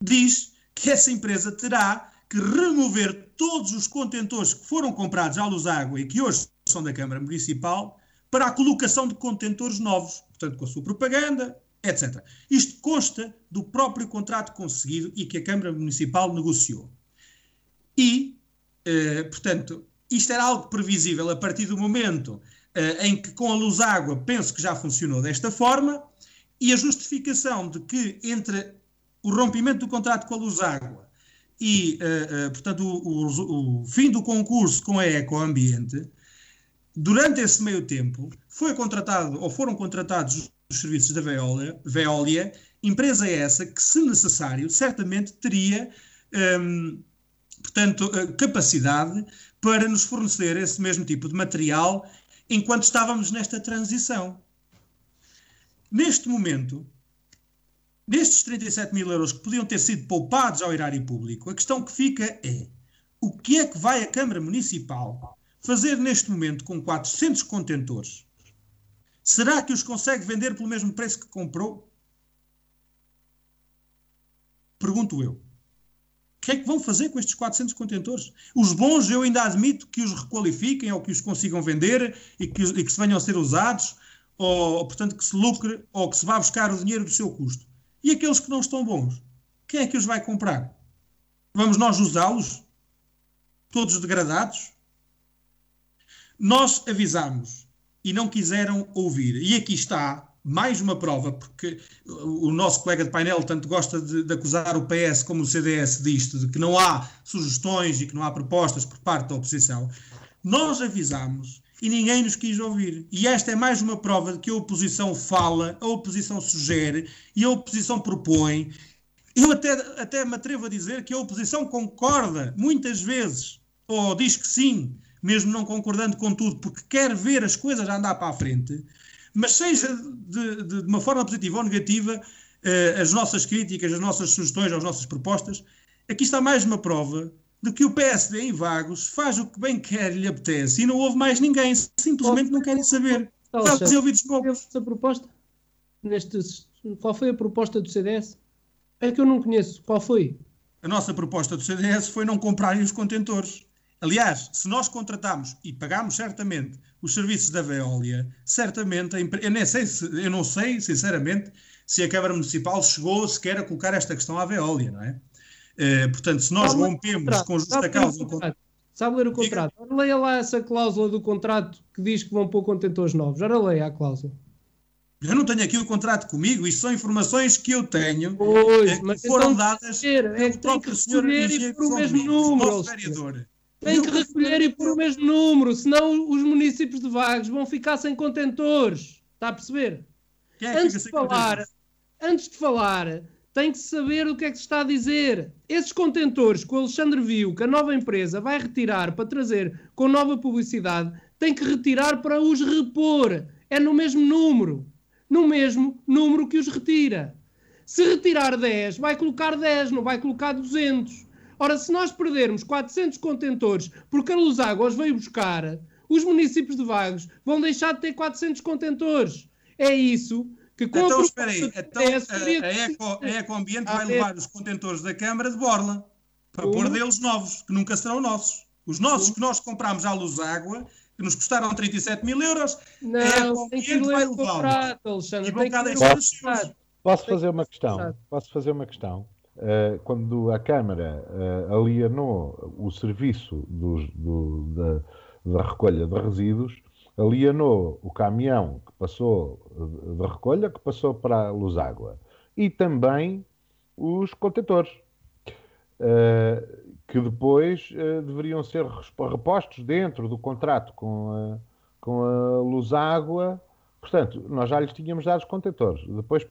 diz que essa empresa terá que remover todos os contentores que foram comprados à Luz Água e que hoje são da Câmara Municipal para a colocação de contentores novos, portanto, com a sua propaganda, etc. Isto consta do próprio contrato conseguido e que a Câmara Municipal negociou. E, eh, portanto, isto era algo previsível a partir do momento eh, em que, com a luz água, penso que já funcionou desta forma, e a justificação de que entre o rompimento do contrato com a luz água e, eh, portanto, o, o, o fim do concurso com a Ecoambiente, durante esse meio tempo, foi contratado ou foram contratados dos serviços da Veolia, Veolia, empresa essa que, se necessário, certamente teria, hum, portanto, capacidade para nos fornecer esse mesmo tipo de material enquanto estávamos nesta transição. Neste momento, nestes 37 mil euros que podiam ter sido poupados ao erário público, a questão que fica é o que é que vai a Câmara Municipal fazer neste momento com 400 contentores Será que os consegue vender pelo mesmo preço que comprou? Pergunto eu. O que é que vão fazer com estes 400 contentores? Os bons eu ainda admito que os requalifiquem ou que os consigam vender e que, e que se venham a ser usados, ou, portanto que se lucre ou que se vá buscar o dinheiro do seu custo. E aqueles que não estão bons, quem é que os vai comprar? Vamos nós usá-los? Todos degradados? Nós avisamos e não quiseram ouvir. E aqui está mais uma prova, porque o nosso colega de painel tanto gosta de, de, acusar o PS como o CDS disto, de que não há sugestões e que não há propostas por parte da oposição. Nós avisamos e ninguém nos quis ouvir. E esta é mais uma prova de que a oposição fala, a oposição sugere e a oposição propõe. Eu até, até me atrevo a dizer que a oposição concorda muitas vezes, ou diz que sim, mesmo não concordando com tudo, porque quer ver as coisas andar para a frente, mas seja de, de, de uma forma positiva ou negativa, eh, as nossas críticas, as nossas sugestões, as nossas propostas, aqui está mais uma prova de que o PSD em Vagos faz o que bem quer e lhe apetece e não houve mais ninguém, simplesmente não querem saber. Ouvidos poucos. Essa proposta? Neste, qual foi a proposta do CDS? É que eu não conheço. Qual foi? A nossa proposta do CDS foi não comprarem os contentores. Aliás, se nós contratamos e pagamos certamente os serviços da Veolia, certamente, eu, nem sei se, eu não sei, sinceramente, se a Câmara Municipal chegou sequer a colocar esta questão à Veolia, não é? Uh, portanto, se nós rompemos com justa causa... Sabe ler o contrato? Ora, leia lá essa cláusula do contrato que diz que vão pôr contentores novos. Ora, leia a cláusula. Eu não tenho aqui o contrato comigo, isto são informações que eu tenho, pois, eh, que foram então, dadas é pelo próprio senhor e por o mesmo número, vereador. Tem que recolher e pôr o mesmo número, senão os municípios de Vagos vão ficar sem contentores. Está a perceber? É antes, de falar, antes de falar, tem que saber o que é que se está a dizer. Esses contentores que o Alexandre viu que a nova empresa vai retirar para trazer com nova publicidade, tem que retirar para os repor. É no mesmo número. No mesmo número que os retira. Se retirar 10, vai colocar 10, não vai colocar 200. Ora, se nós perdermos 400 contentores porque a Luz Águas veio buscar, os municípios de Vagos vão deixar de ter 400 contentores. É isso que com Então, espera aí. Então, a, a, Eco, a Eco Ambiente vai levar os contentores da Câmara de Borla para pôr deles novos, que nunca serão nossos. Os nossos que nós compramos à Luz Água, que nos custaram 37 mil euros, não, a Eco Ambiente vai levá-los. E vão cá deixar os seus. Posso fazer uma questão? Posso fazer uma questão? Uh, quando a Câmara uh, alienou o serviço dos, do, da, da, recolha de resíduos, alienou o caminhão que passou eh, de recolha, que passou para a Luságua, e também os contentores, uh, que depois deveriam ser repostos dentro do contrato com a, com a Luságua. Portanto, nós já lhes tínhamos dado os contentores. Depois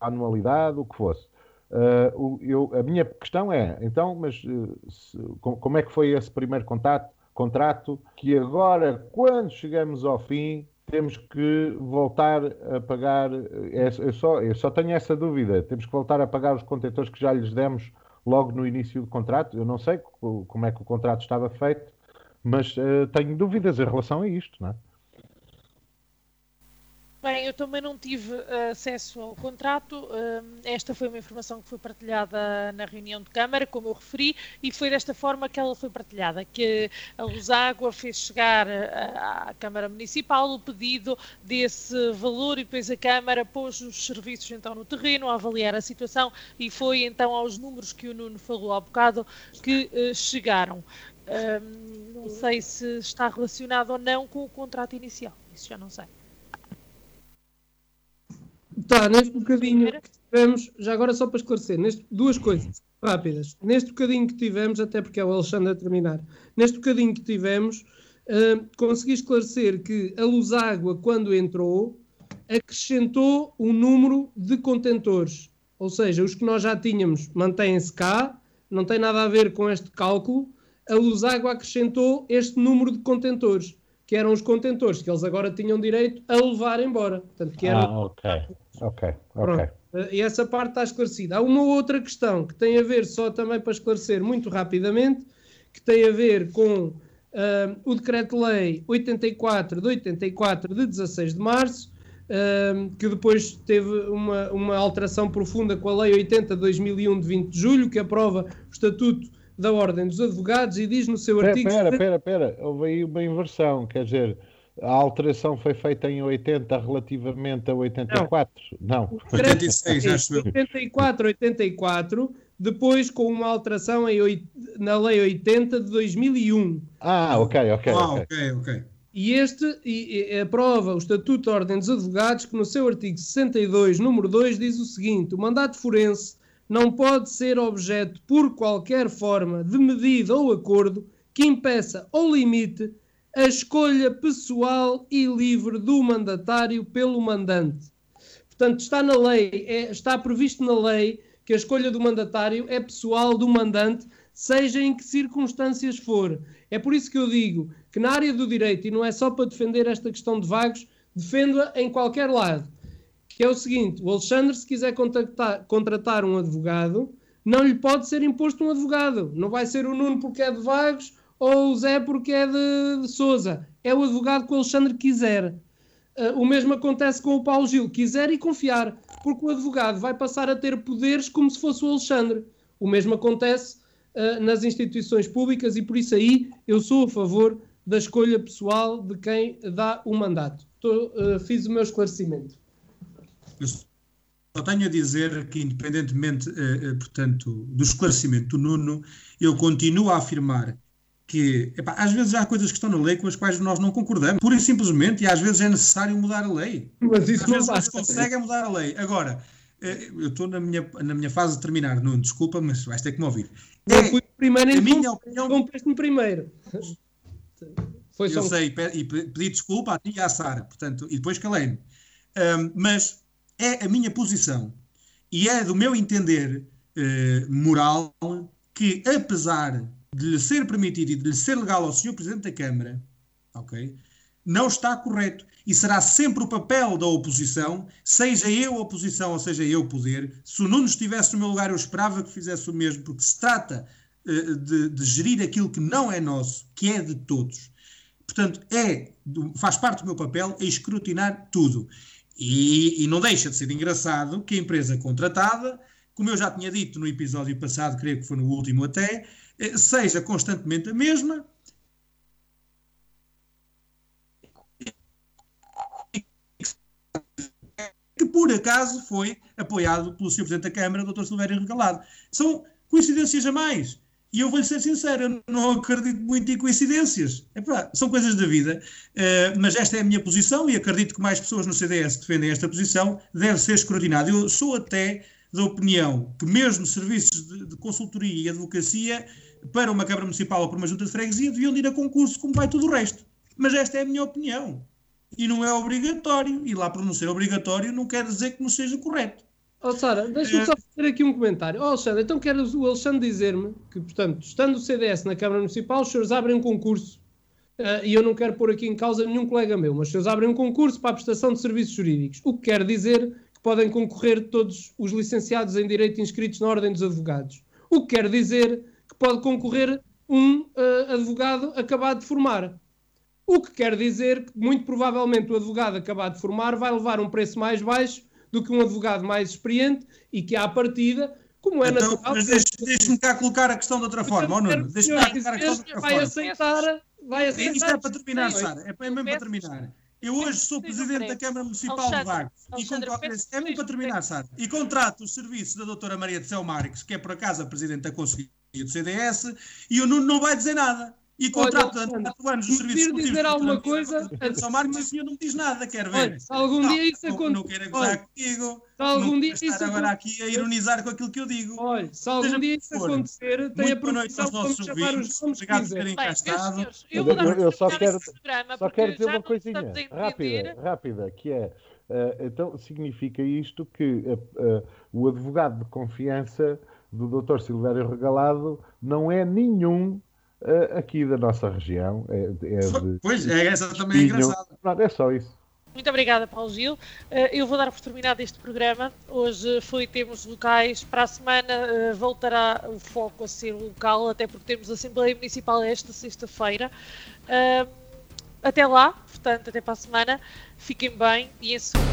anualidade, o que fosse. Uh, eu, a minha questão é, então, mas uh, se, como é que foi esse primeiro contato, contrato que agora, quando chegamos ao fim, temos que voltar a pagar, é, eu, só, eu só tenho essa dúvida, temos que voltar a pagar os contentores que já lhes demos logo no início do contrato, eu não sei como é que o contrato estava feito, mas uh, tenho dúvidas em relação a isto, não é? Bem, eu também não tive uh, acesso ao contrato. Uh, esta foi uma informação que foi partilhada na reunião de Câmara, como eu referi, e foi desta forma que ela foi partilhada, que a Luságua fez chegar uh, à Câmara Municipal o pedido desse valor e depois a Câmara pôs os serviços então no terreno a avaliar a situação e foi então aos números que o Nuno falou há bocado que chegaram. não sei se está relacionado ou não com o contrato inicial, isso já não sei. Tá, neste bocadinho que tivemos, já agora só para esclarecer, neste, duas coisas rápidas. Neste bocadinho que tivemos, até porque é o Alexandre a terminar, neste bocadinho que tivemos, uh, consegui esclarecer que a Luz Água, quando entrou, acrescentou um número de contentores. Ou seja, os que nós já tínhamos mantêm-se cá, não tem nada a ver com este cálculo. A Luz Água acrescentou este número de contentores que eram os contentores que eles agora tinham direito a levar embora. Portanto, que era... Ah, ok, ok, ok. E essa parte está esclarecida. Há uma outra questão que tem a ver, só também para esclarecer muito rapidamente, que tem a ver com uh, o Decreto-Lei 84 de 84 de 16 de março, uh, que depois teve uma, uma alteração profunda com a Lei 80 de 2001 de 20 de julho, que aprova o Estatuto da Ordem dos Advogados e diz no seu artigo. Espera, espera, espera, houve aí uma inversão, quer dizer, a alteração foi feita em 80 relativamente a 84? Não. não. 86, acho eu. 84, 84, depois com uma alteração em, na Lei 80 de 2001. Ah, ok, ok. Ah, ok, ok. E este e, e, aprova o Estatuto da Ordem dos Advogados, que no seu artigo 62, número 2, diz o seguinte: o mandato forense não pode ser objeto, por qualquer forma, de medida ou acordo que impeça ou limite a escolha pessoal e livre do mandatário pelo mandante. Portanto, está na lei, é, está previsto na lei que a escolha do mandatário é pessoal do mandante, seja em que circunstâncias for. É por isso que eu digo que na área do direito, e não é só para defender esta questão de vagos, defendo-a em qualquer lado. Que é o seguinte: o Alexandre, se quiser contratar um advogado, não lhe pode ser imposto um advogado. Não vai ser o Nuno porque é de vagos ou o Zé porque é de, de Souza. É o advogado que o Alexandre quiser. Uh, o mesmo acontece com o Paulo Gil, quiser e confiar, porque o advogado vai passar a ter poderes como se fosse o Alexandre. O mesmo acontece uh, nas instituições públicas e por isso aí eu sou a favor da escolha pessoal de quem dá o mandato. Tô, uh, fiz o meu esclarecimento. Eu só tenho a dizer que, independentemente, portanto, do esclarecimento do Nuno, eu continuo a afirmar que epá, às vezes há coisas que estão na lei com as quais nós não concordamos, pura e simplesmente, e às vezes é necessário mudar a lei. Mas isso às não vezes basta. se consegue mudar a lei. Agora, eh, eu estou na minha, na minha fase de terminar, Nuno, desculpa, mas vais ter que me ouvir. Eu É, fui primeiro a minha opinião- me primeiro. Foi eu um- sei, e pe- pedi desculpa a ti e à Sara, portanto, e depois calei-me. Ahm, mas é a minha posição e é do meu entender eh, moral que, apesar de lhe ser permitido e de lhe ser legal ao Sr. Presidente da Câmara, ok, não está correto. E será sempre o papel da oposição, seja eu oposição ou seja eu poder. Se o Nuno estivesse no meu lugar, eu esperava que fizesse o mesmo, porque se trata eh, de, de gerir aquilo que não é nosso, que é de todos. Portanto, é, faz parte do meu papel é escrutinar tudo. E, e não deixa de ser engraçado que a empresa contratada, como eu já tinha dito no episódio passado, creio que foi no último até, eh, seja constantemente a mesma. Que por acaso foi apoiado pelo Sr. Presidente da Câmara, Dr. Silvério Regalado. São coincidências a mais. E eu vou-lhe ser sincero, eu não acredito muito em coincidências. Epá, são coisas da vida. Eh, mas esta é a minha posição e acredito que mais pessoas no CDS defendem esta posição. Deve ser escrutinado. Eu sou até da opinião que mesmo serviços de, de consultoria e advocacia para uma Câmara Municipal ou para uma Junta de Freguesia deviam de ir a concurso como vai tudo o resto. Mas esta é a minha opinião. E não é obrigatório. E lá por não ser obrigatório não quer dizer que não seja correto. Oh, Sara, deixa-me só fazer aqui um comentário. Oh, Alexandre, então quer o Alexandre dizer-me que, portanto, estando o CDS na Câmara Municipal, os senhores abrem um concurso, eh, e eu não quero pôr aqui em causa nenhum colega meu, mas os senhores abrem um concurso para a prestação de serviços jurídicos, o que quer dizer que podem concorrer todos os licenciados em Direito inscritos na Ordem dos Advogados. O que quer dizer que pode concorrer um eh, advogado acabado de formar. O que quer dizer que, muito provavelmente, o advogado acabado de formar vai levar um preço mais baixo do que um advogado mais experiente e que, à partida, como é Então, natural... mas deixe- deixe-me cá colocar a questão de outra forma, oh, Nuno. Deixe-me cá colocar a questão de outra vai forma. aceitar... Vai aceitar Isto é para terminar. Sara. É é mesmo para terminar. Eu hoje sou presidente da. Câmara Municipal de Vagos. E Alexandre, contra- peço É mesmo para terminar, Sara. E contrato os serviços da doutora Maria de Céu Marques, que é por acaso a presidente da Conselhia do CDS, e o Nuno não vai dizer nada. E contrato Olha, quatro anos se os me serviços vir dizer alguma coisa, de Marques, e o senhor não me diz nada, quer ver? Olha, se algum dia isso não, acontecer... não quero gozar comigo. se algum não dia quero isso estar agora aqui a ironizar com aquilo que eu digo. Olha, se algum Seja dia isso for. acontecer, tem a Muito boa noite aos de nossos ouvintes. Obrigado por terem cá estado. eu Eu- só quero- Só quero dizer uma não coisinha rápida, rápida, que é, eh, então significa isto que eh, eh, o advogado de confiança do Dr. Silvério Regalado não é nenhum eh, aqui da nossa região. É, é de, Pois, é, essa também é engraçada. Pronto, é só isso. Muito obrigada, Paulo Gil. Eh, eu vou dar por terminado este programa. Hoje foi Temos Locais. Para a semana eh, voltará o foco a ser local, até porque temos a Assembleia Municipal esta sexta-feira. Até lá, portanto, até para a semana. Fiquem bem e em segundo.